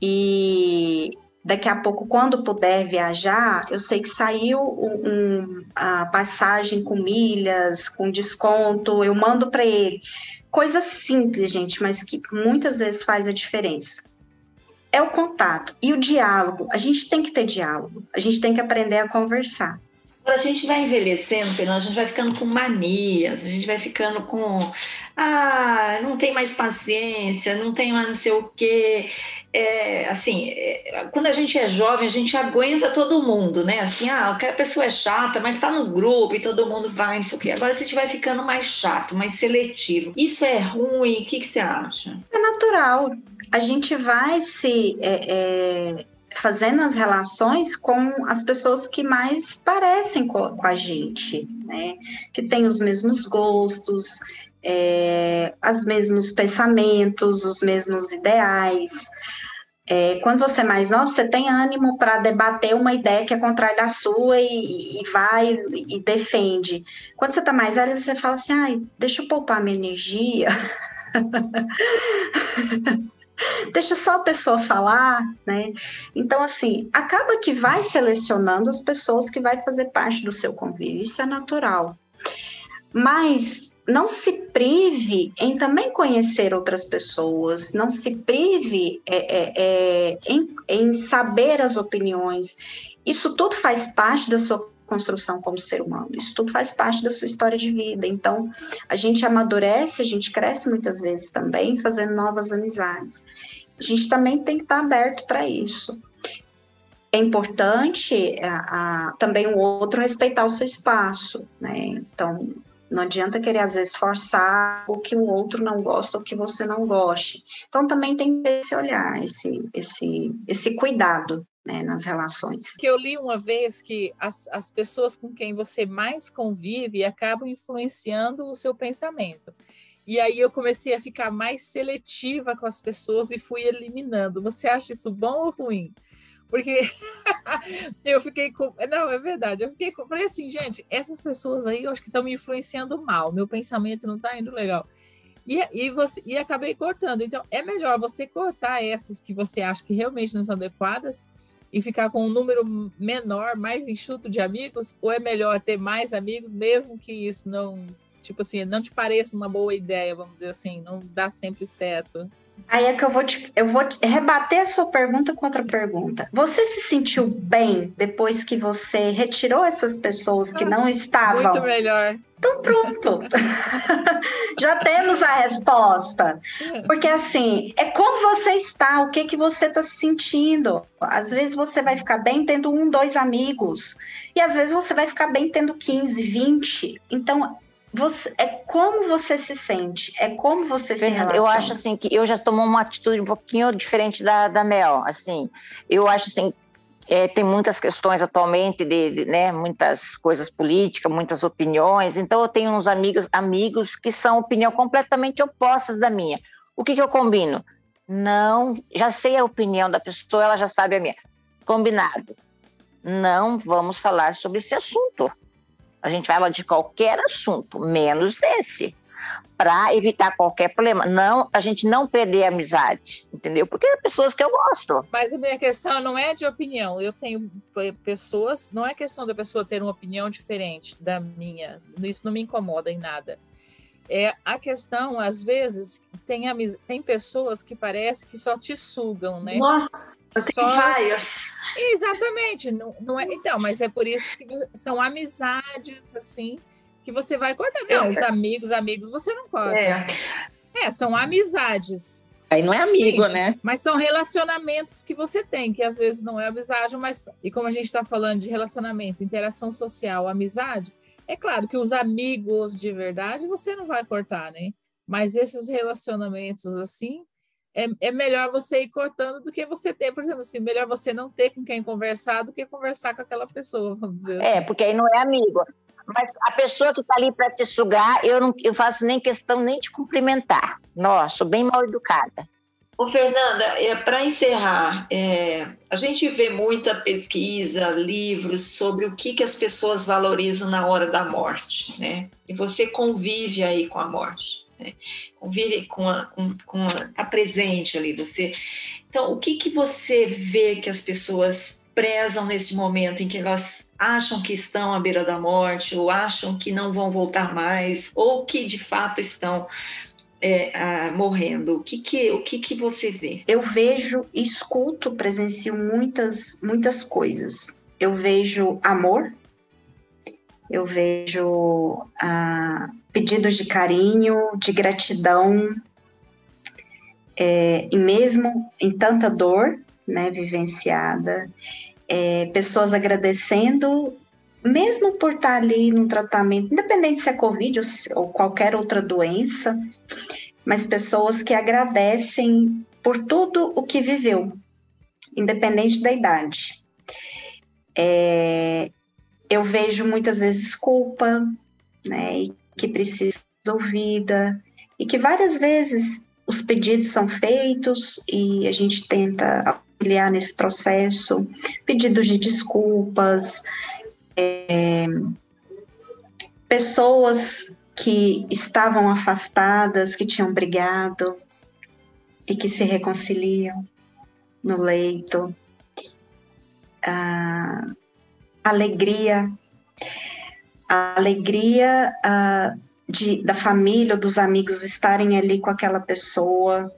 e daqui a pouco, quando puder viajar, eu sei que saiu um, a passagem com milhas, com desconto, eu mando para ele. Coisa simples, gente, mas que muitas vezes faz a diferença. É o contato e o diálogo. A gente tem que ter diálogo, a gente tem que aprender a conversar a gente vai envelhecendo, a gente vai ficando com manias, a gente vai ficando com. Ah, não tem mais paciência, não tem mais não sei o quê. É, assim, é, quando a gente é jovem, a gente aguenta todo mundo, né? Assim, ah, a pessoa é chata, mas está no grupo e todo mundo vai, não sei o quê. Agora a gente vai ficando mais chato, mais seletivo. Isso é ruim? O que, que você acha? É natural. A gente vai se. É, é fazendo as relações com as pessoas que mais parecem com, com a gente, né? Que têm os mesmos gostos, é, os mesmos pensamentos, os mesmos ideais. É, quando você é mais novo, você tem ânimo para debater uma ideia que é contrária da sua e, e vai e defende. Quando você está mais velho, você fala assim, ai, deixa eu poupar minha energia. deixa só a pessoa falar, né? Então, assim, acaba que vai selecionando as pessoas que vai fazer parte do seu convívio, isso é natural. Mas não se prive em também conhecer outras pessoas, não se prive é, é, é, em, em saber as opiniões. Isso tudo faz parte da sua construção como ser humano. Isso tudo faz parte da sua história de vida. Então, a gente amadurece, a gente cresce muitas vezes também, fazendo novas amizades. A gente também tem que estar aberto para isso. É importante a, a, também o outro respeitar o seu espaço, né? Então, não adianta querer, às vezes, forçar o que o outro não gosta ou que você não goste. Então, também tem esse olhar, esse, esse, esse cuidado né, nas relações. Que eu li uma vez que as, as pessoas com quem você mais convive acabam influenciando o seu pensamento. E aí eu comecei a ficar mais seletiva com as pessoas e fui eliminando. Você acha isso bom ou ruim? Porque eu fiquei com. Não, é verdade. Eu fiquei com. Falei assim, gente, essas pessoas aí eu acho que estão me influenciando mal. Meu pensamento não está indo legal. E, e, você, e acabei cortando. Então, é melhor você cortar essas que você acha que realmente não são adequadas e ficar com um número menor, mais enxuto de amigos? Ou é melhor ter mais amigos, mesmo que isso não, tipo assim, não te pareça uma boa ideia, vamos dizer assim, não dá sempre certo? Aí é que eu vou te, eu vou te rebater a sua pergunta com outra pergunta. Você se sentiu bem depois que você retirou essas pessoas que não estavam? Muito melhor. Então pronto. Já temos a resposta. Porque assim, é como você está, o que que você está se sentindo. Às vezes você vai ficar bem tendo um, dois amigos. E às vezes você vai ficar bem tendo 15, 20. Então, você, é como você se sente, é como você se relaciona. Eu acho assim que eu já tomou uma atitude um pouquinho diferente da, da Mel, assim, eu acho assim, é, tem muitas questões atualmente de, de, né, muitas coisas políticas, muitas opiniões, então eu tenho uns amigos, amigos que são opinião completamente opostas da minha. O que, que eu combino? Não, já sei a opinião da pessoa, ela já sabe a minha. Combinado. Não vamos falar sobre esse assunto a gente fala de qualquer assunto, menos desse, para evitar qualquer problema. Não, a gente não perder a amizade, entendeu? Porque é pessoas que eu gosto. Mas a minha questão não é de opinião. Eu tenho pessoas, não é questão da pessoa ter uma opinião diferente da minha. Isso não me incomoda em nada. É a questão, às vezes, tem, tem pessoas que parece que só te sugam, né? Nossa, só... tem várias. Exatamente. Não, não é... Então, mas é por isso que são amizades, assim, que você vai cortar. Não, Eu... os amigos, amigos, você não corta. É. é, são amizades. Aí não é amigo, Sim, né? Mas são relacionamentos que você tem, que às vezes não é amizade, mas. E como a gente está falando de relacionamento, interação social, amizade, é claro que os amigos de verdade você não vai cortar, né? Mas esses relacionamentos assim, é, é melhor você ir cortando do que você ter, por exemplo, assim, melhor você não ter com quem conversar do que conversar com aquela pessoa, vamos dizer é, assim. É, porque aí não é amigo. Mas a pessoa que está ali para te sugar, eu não eu faço nem questão nem de cumprimentar. Nossa, sou bem mal educada. Ô, Fernanda, é, para encerrar, é, a gente vê muita pesquisa, livros sobre o que, que as pessoas valorizam na hora da morte, né? E você convive aí com a morte, né? convive com a, com, com a, a presente ali, você. Então, o que, que você vê que as pessoas prezam nesse momento em que elas acham que estão à beira da morte, ou acham que não vão voltar mais, ou que de fato estão é, morrendo? O que que, o que que você vê? Eu vejo, escuto, presencio muitas, muitas coisas. Eu vejo amor, eu vejo ah, pedidos de carinho, de gratidão, é, e mesmo em tanta dor, né, vivenciada, é, pessoas agradecendo mesmo por estar ali no tratamento, independente se é Covid ou, ou qualquer outra doença, mas pessoas que agradecem por tudo o que viveu, independente da idade. É, eu vejo muitas vezes culpa, né, e que precisa ser ouvida, e que várias vezes os pedidos são feitos e a gente tenta auxiliar nesse processo, pedidos de desculpas, é, pessoas que estavam afastadas, que tinham brigado e que se reconciliam no leito. A alegria, a alegria de, da família, dos amigos estarem ali com aquela pessoa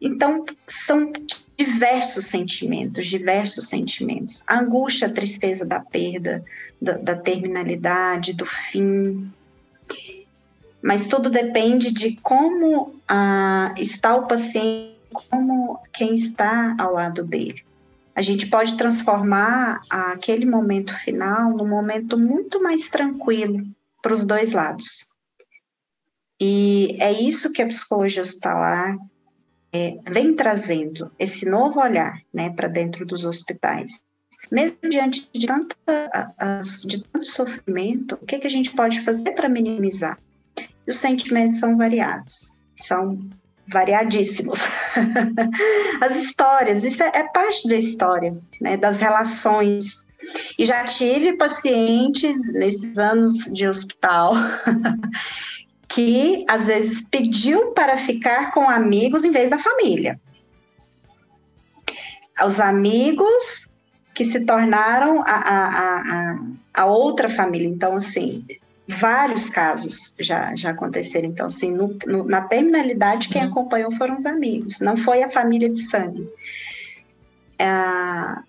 Então, são diversos sentimentos, diversos sentimentos. A angústia, a tristeza da perda, da, da terminalidade, do fim. Mas tudo depende de como ah, está o paciente, como quem está ao lado dele. A gente pode transformar aquele momento final num momento muito mais tranquilo para os dois lados. E é isso que a psicologia hospitalar é, vem trazendo esse novo olhar né, para dentro dos hospitais. Mesmo diante de, tanta, de tanto sofrimento, o que, que a gente pode fazer para minimizar? E os sentimentos são variados, são variadíssimos. As histórias, isso é, é parte da história, né, das relações. E já tive pacientes nesses anos de hospital que às vezes pediu para ficar com amigos em vez da família. Os amigos que se tornaram a, a, a, a outra família. Então, assim, vários casos já, já aconteceram. Então, assim, no, no, na terminalidade, quem uhum. acompanhou foram os amigos, não foi a família de sangue. Ah,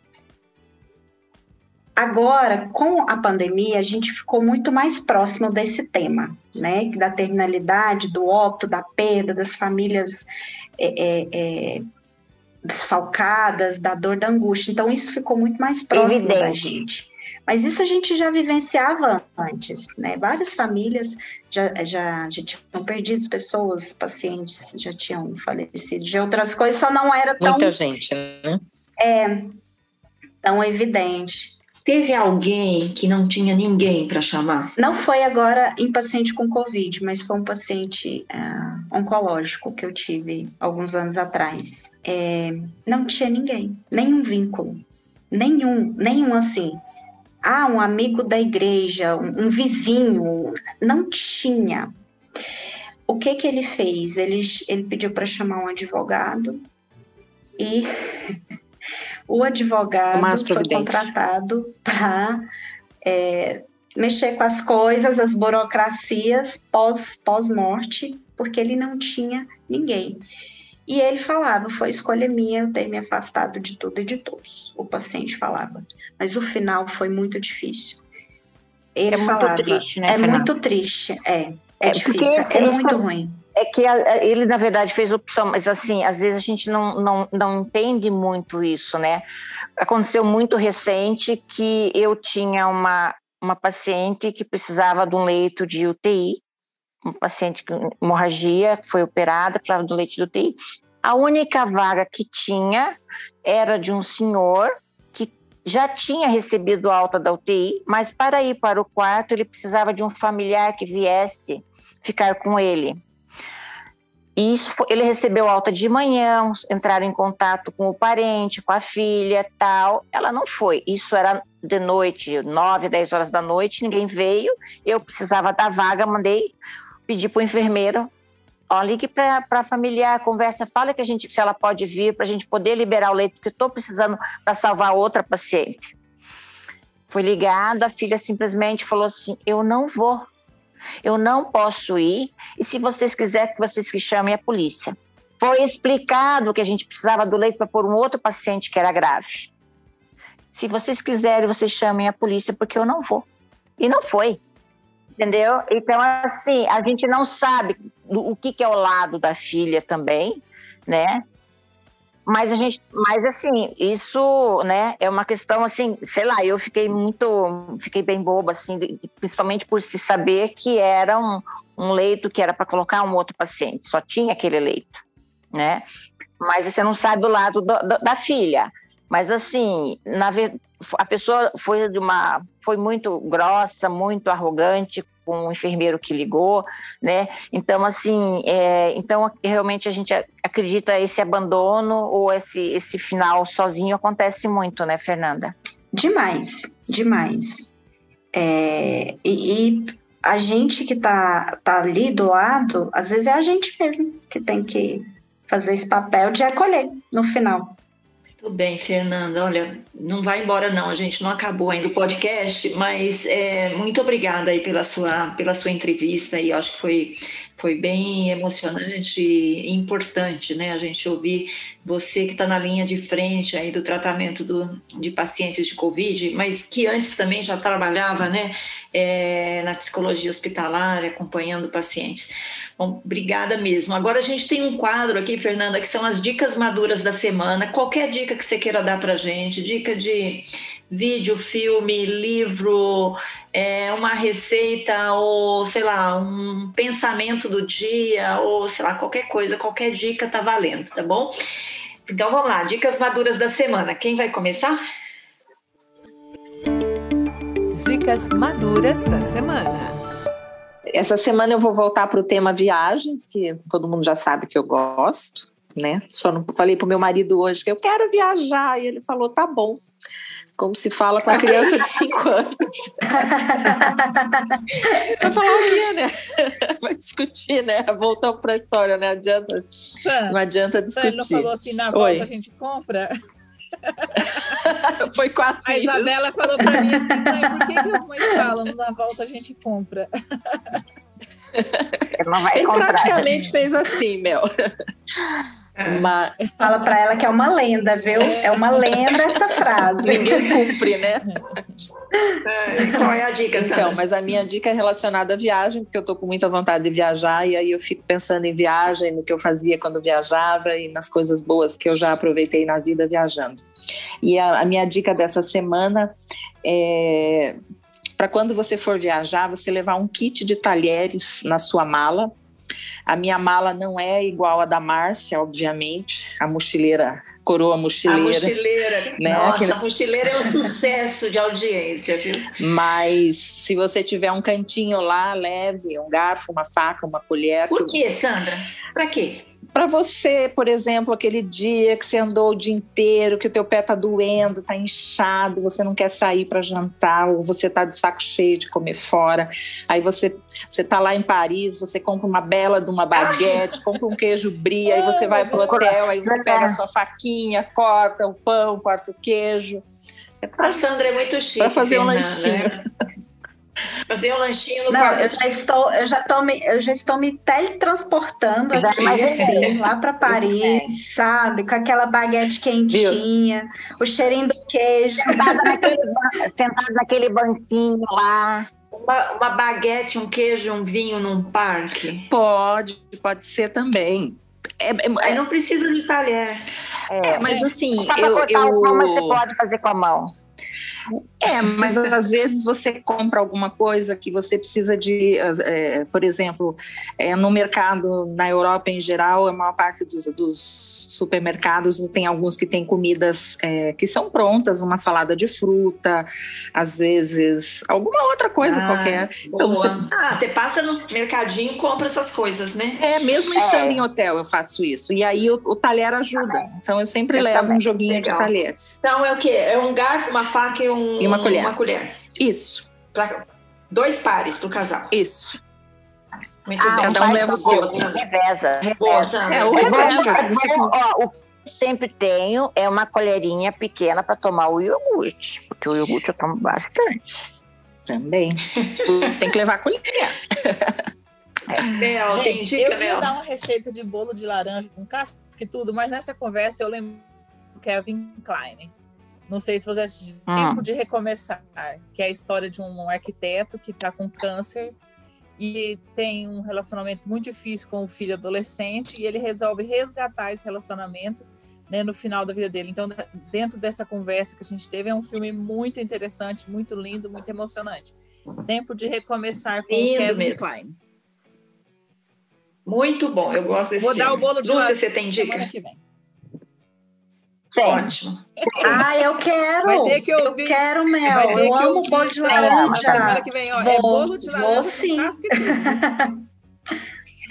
Agora, com a pandemia, a gente ficou muito mais próximo desse tema, né? Da terminalidade, do óbito, da perda, das famílias é, é, é, desfalcadas, da dor, da angústia. Então, isso ficou muito mais próximo Evidente. da gente. Mas isso a gente já vivenciava antes, né? Várias famílias já, já, já tinham perdido pessoas, pacientes já tinham falecido de outras coisas, só não era tão. Muita gente, né? É, tão evidente. Teve alguém que não tinha ninguém para chamar? Não foi agora em paciente com Covid, mas foi um paciente uh, oncológico que eu tive alguns anos atrás. É, não tinha ninguém, nenhum vínculo, nenhum, nenhum assim. Ah, um amigo da igreja, um, um vizinho, não tinha. O que que ele fez? Ele, ele pediu para chamar um advogado e o advogado foi contratado para é, mexer com as coisas, as burocracias pós, pós-morte, porque ele não tinha ninguém. E ele falava, foi escolha minha eu ter me afastado de tudo e de todos. O paciente falava. Mas o final foi muito difícil. Ele é falava, muito triste, né? É Fernanda? muito triste, é. É, é difícil, é muito ruim é que a, ele, na verdade, fez opção, mas assim, às vezes a gente não, não, não entende muito isso, né? Aconteceu muito recente que eu tinha uma, uma paciente que precisava de um leito de UTI, um paciente com hemorragia, foi operada, precisava do leite de UTI. A única vaga que tinha era de um senhor que já tinha recebido alta da UTI, mas para ir para o quarto ele precisava de um familiar que viesse ficar com ele. E isso, ele recebeu alta de manhã, entraram em contato com o parente, com a filha, tal. Ela não foi. Isso era de noite, nove, dez horas da noite, ninguém veio. Eu precisava da vaga, mandei pedir para o enfermeiro. Ó, ligue para a familiar, conversa, fala que a gente, se ela pode vir para a gente poder liberar o leito, porque estou precisando para salvar outra paciente. Foi ligado, a filha simplesmente falou assim: Eu não vou eu não posso ir, e se vocês quiserem que vocês que chamem a polícia. Foi explicado que a gente precisava do leito para pôr um outro paciente que era grave. Se vocês quiserem, vocês chamem a polícia, porque eu não vou. E não foi. Entendeu? Então, assim, a gente não sabe o que, que é o lado da filha também, né? Mas a gente, mas assim, isso, né, é uma questão assim, sei lá, eu fiquei muito, fiquei bem boba assim, principalmente por se saber que era um, um leito que era para colocar um outro paciente, só tinha aquele leito, né? Mas você não sabe do lado do, do, da filha. Mas assim, na a pessoa foi de uma, foi muito grossa, muito arrogante com o enfermeiro que ligou, né? Então, assim, é, então realmente a gente acredita esse abandono ou esse, esse final sozinho acontece muito, né, Fernanda? Demais, demais. É, e, e, a gente que tá, tá ali do lado, às vezes é a gente mesmo que tem que fazer esse papel de acolher no final. Tudo bem, Fernanda. Olha, não vai embora não, a gente não acabou ainda o podcast, mas é, muito obrigada aí pela sua, pela sua entrevista e acho que foi foi bem emocionante e importante, né? A gente ouvir você que está na linha de frente aí do tratamento do, de pacientes de Covid, mas que antes também já trabalhava, né? É, na psicologia hospitalar, acompanhando pacientes. Bom, obrigada mesmo. Agora a gente tem um quadro aqui, Fernanda, que são as dicas maduras da semana. Qualquer dica que você queira dar para gente, dica de vídeo, filme, livro, é, uma receita ou, sei lá, um pensamento do dia ou, sei lá, qualquer coisa, qualquer dica tá valendo, tá bom? Então vamos lá, dicas maduras da semana. Quem vai começar? Dicas maduras da semana. Essa semana eu vou voltar para o tema viagens, que todo mundo já sabe que eu gosto, né? Só não falei para o meu marido hoje que eu quero viajar, e ele falou: tá bom como se fala com a criança de 5 anos. Vai falar o quê, né? Vai discutir, né? Voltamos para a história, né? Adianta, Sam, não adianta discutir. Sam não falou assim, na volta Oi. a gente compra? Foi quase A Isabela isso. falou para mim assim, mãe, por que, que as mães falam, na volta a gente compra? Ele praticamente fez assim, Mel. É. Uma... Fala para ela que é uma lenda, viu? É uma lenda essa frase. Ninguém cumpre, né? É, qual é a dica? Então, mas a minha dica é relacionada à viagem, porque eu tô com muita vontade de viajar e aí eu fico pensando em viagem, no que eu fazia quando viajava e nas coisas boas que eu já aproveitei na vida viajando. E a, a minha dica dessa semana é para quando você for viajar, você levar um kit de talheres na sua mala a minha mala não é igual a da Márcia, obviamente, a mochileira, coroa mochileira. A mochileira. Né? Nossa, a mochileira é um sucesso de audiência, viu? Mas se você tiver um cantinho lá, leve um garfo, uma faca, uma colher. Por quê, Sandra? Para quê? Para você, por exemplo, aquele dia que você andou o dia inteiro, que o teu pé tá doendo, tá inchado, você não quer sair para jantar, ou você tá de saco cheio de comer fora. Aí você você tá lá em Paris, você compra uma bela de uma baguete, compra um queijo brie, aí você vai pro hotel, aí você pega a sua faquinha, corta o pão, corta o queijo. É pra, a Sandra é muito chique. Para fazer um lanchinho. Né? Fazer um lanchinho no Não, quarto. eu já estou, eu já estou me, eu já estou me teletransportando já, aqui, assim, lá para Paris, sabe? Com aquela baguete quentinha, Viu? o cheirinho do queijo. Sentado naquele, sentado naquele banquinho lá. Uma, uma baguete, um queijo, um vinho num parque? Pode, pode ser também. É, é, Aí não precisa de talher. É, mas assim, eu, eu... Pão, mas você pode fazer com a mão. É, mas às vezes você compra alguma coisa que você precisa de, é, por exemplo, é, no mercado na Europa em geral, a maior parte dos, dos supermercados tem alguns que têm comidas é, que são prontas, uma salada de fruta, às vezes alguma outra coisa ah, qualquer. Então você... Ah, você passa no mercadinho e compra essas coisas, né? É, mesmo estando em hotel eu faço isso. E aí o, o talher ajuda. Então eu sempre eu levo também. um joguinho Legal. de talheres. Então é o quê? É um garfo, uma faca e um e uma colher. Uma colher. Isso. Pra, dois pares para o casal. Isso. Muito ah, Cada um leva o seu. Reveza. Reveza. É, o reveza. Se você Ó, o que eu sempre tenho é uma colherinha pequena para tomar o iogurte, porque o iogurte eu tomo bastante. Também. Você tem que levar a colher. É. Mel, Gente, tem dica, eu ia dar uma receita de bolo de laranja com casca e tudo, mas nessa conversa eu lembro do Kevin Klein. Não sei se você assistiu ah. Tempo de Recomeçar, que é a história de um arquiteto que está com câncer e tem um relacionamento muito difícil com o filho adolescente e ele resolve resgatar esse relacionamento né, no final da vida dele. Então, dentro dessa conversa que a gente teve, é um filme muito interessante, muito lindo, muito emocionante. Tempo de Recomeçar com lindo Kevin mesmo. Klein. Muito bom, eu gosto desse Vou filme. dar o bolo de Lúcia, você tem dica? Que vem. Ótimo. Ah, eu quero. Vai ter que ouvir. Eu quero, Mel. Vai ter eu que amo bolo de laranja. Semana que vem, ó, vou, é bolo de laranja. Vou sim.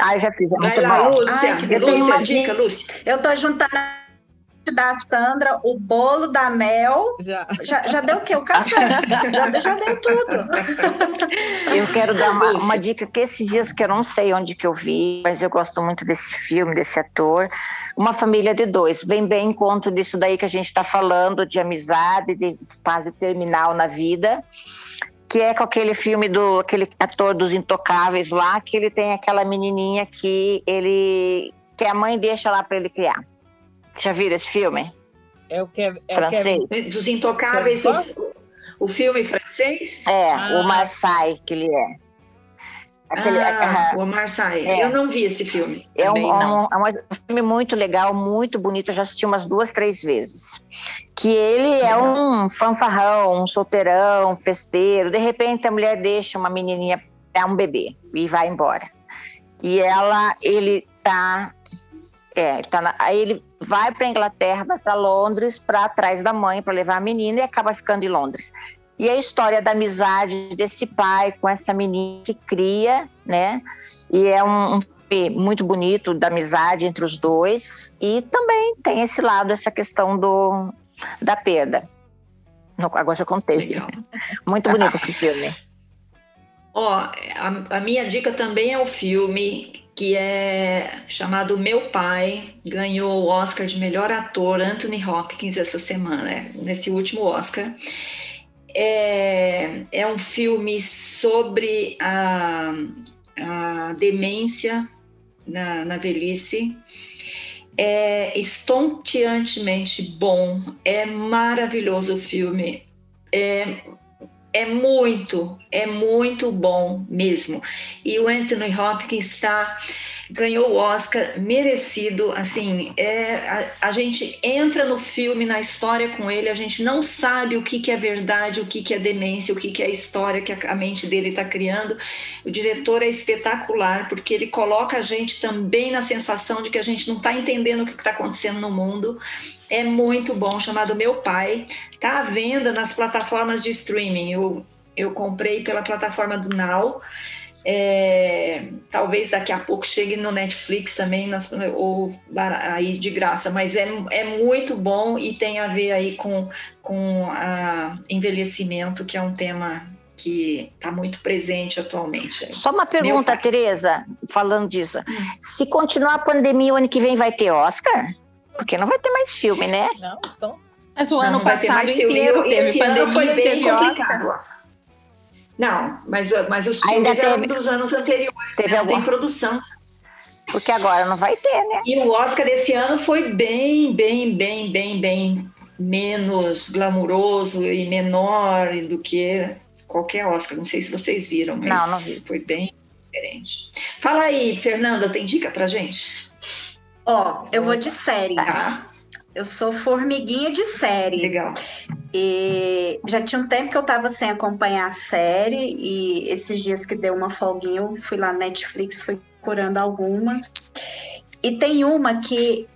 Ah, eu já fiz. É Vai lá, bom. Lúcia. Ai, eu Lúcia, dica, Lúcia. Eu tô juntando da Sandra, o bolo da Mel. Já. Já, já deu o quê? O café. já, já deu tudo. Eu quero dar uma, uma, dica que esses dias que eu não sei onde que eu vi, mas eu gosto muito desse filme, desse ator. Uma família de dois. Vem bem em conta disso daí que a gente está falando, de amizade, de fase terminal na vida. que é com aquele filme do aquele ator dos Intocáveis lá, que ele tem aquela menininha que ele que a mãe deixa lá para ele criar. Já viram esse filme? É o que é, é francês. O Kevin... Dos Intocáveis, o, o, filme francês? É, ah. o Marseille que ele é. Aquele, ah, uh, o Marseille. É. Eu não vi esse filme. É um, um, é um, filme muito legal, muito bonito. Eu já assisti umas duas, três vezes. Que ele é um fanfarrão, um solteirão, festeiro. De repente a mulher deixa uma menininha, é um bebê e vai embora. E ela, ele tá, é, tá na, aí ele vai para Inglaterra, vai para Londres, para atrás da mãe para levar a menina e acaba ficando em Londres. E a história da amizade desse pai com essa menina que cria, né? E é um, um muito bonito da amizade entre os dois e também tem esse lado essa questão do da perda. agora já contei. Legal. Muito bonito esse filme. Ó, a, a, minha dica também é o filme que é chamado Meu Pai, ganhou o Oscar de melhor ator Anthony Hopkins essa semana, nesse último Oscar. É, é um filme sobre a, a demência na, na velhice. É estonteantemente bom, é maravilhoso o filme. É, é muito, é muito bom mesmo. E o Anthony Hopkins está ganhou o Oscar merecido. Assim, é, a, a, gente entra no filme, na história com ele, a gente não sabe o que, que é verdade, o que, que é demência, o que, que é história que a, a mente dele está criando. O diretor é espetacular, porque ele coloca a gente também na sensação de que a gente não está entendendo o que está acontecendo no mundo. É muito bom, chamado Meu Pai. Está à venda nas plataformas de streaming. Eu, eu comprei pela plataforma do Now. É, talvez daqui a pouco chegue no Netflix também, ou aí de graça, mas é, é muito bom e tem a ver aí com, com a envelhecimento, que é um tema que está muito presente atualmente. Só uma pergunta, Tereza, falando disso. Hum. Se continuar a pandemia, o ano que vem vai ter Oscar? Porque não vai ter mais filme, né? Não, estão. Mas o não, ano passado inteiro teve pandemia, foi bem teve complicado. Oscar. Não, mas, mas os filmes Ainda eram dos anos anteriores, teve né? alguma... tem produção. Porque agora não vai ter, né? E o Oscar desse ano foi bem, bem, bem, bem, bem menos glamuroso e menor do que qualquer Oscar. Não sei se vocês viram, mas não, não vi. foi bem diferente. Fala aí, Fernanda, tem dica pra gente? Ó, oh, eu vou de série. Tá. Eu sou formiguinha de série. Legal. E já tinha um tempo que eu estava sem acompanhar a série e esses dias que deu uma folguinha, eu fui lá na Netflix, fui procurando algumas. E tem uma que,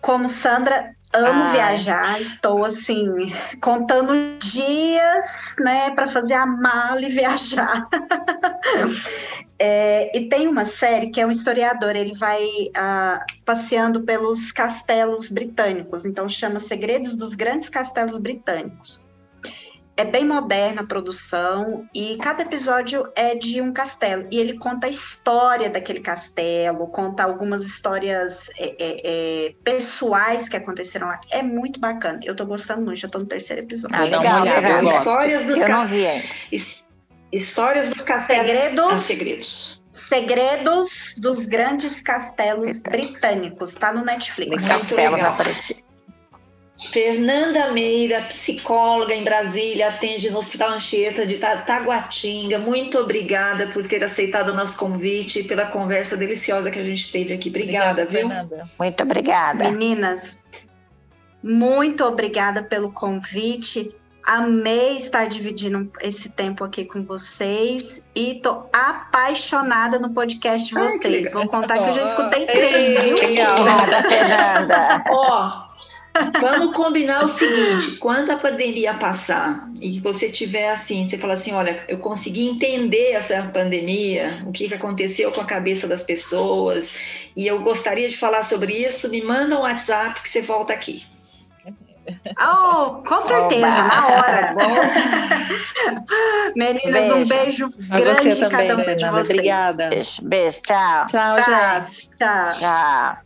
como Sandra, amo Ai. viajar, estou assim contando dias, né, para fazer a mala e viajar. é, e tem uma série que é um historiador, ele vai uh, passeando pelos castelos britânicos, então chama Segredos dos Grandes Castelos Britânicos é bem moderna a produção e cada episódio é de um castelo e ele conta a história daquele castelo, conta algumas histórias é, é, é, pessoais que aconteceram lá. É muito bacana. Eu tô gostando muito, já tô no terceiro episódio. Ah, legal, legal. Histórias dos castelos. Histórias dos castelos. Segredos. Ah, segredos. Segredos dos grandes castelos britânicos. Tá no Netflix. Muito legal. Fernanda Meira, psicóloga em Brasília, atende no Hospital Anchieta de Taguatinga. Muito obrigada por ter aceitado o nosso convite e pela conversa deliciosa que a gente teve aqui. Obrigada, obrigada viu? Fernanda. Muito obrigada. Meninas, muito obrigada pelo convite. Amei estar dividindo esse tempo aqui com vocês e tô apaixonada no podcast de vocês. Vou contar que eu já escutei três, viu? Obrigada, Fernanda. Ó, Vamos combinar o seguinte: quando a pandemia passar e você tiver assim, você fala assim: olha, eu consegui entender essa pandemia, o que, que aconteceu com a cabeça das pessoas, e eu gostaria de falar sobre isso, me manda um WhatsApp que você volta aqui. Oh, com certeza, Oba. na hora. Meninas, beijo. um beijo a grande em cada uma de vocês. Obrigada. Beijo, beijo, tchau. Tchau, gente. Tchau. Tchau.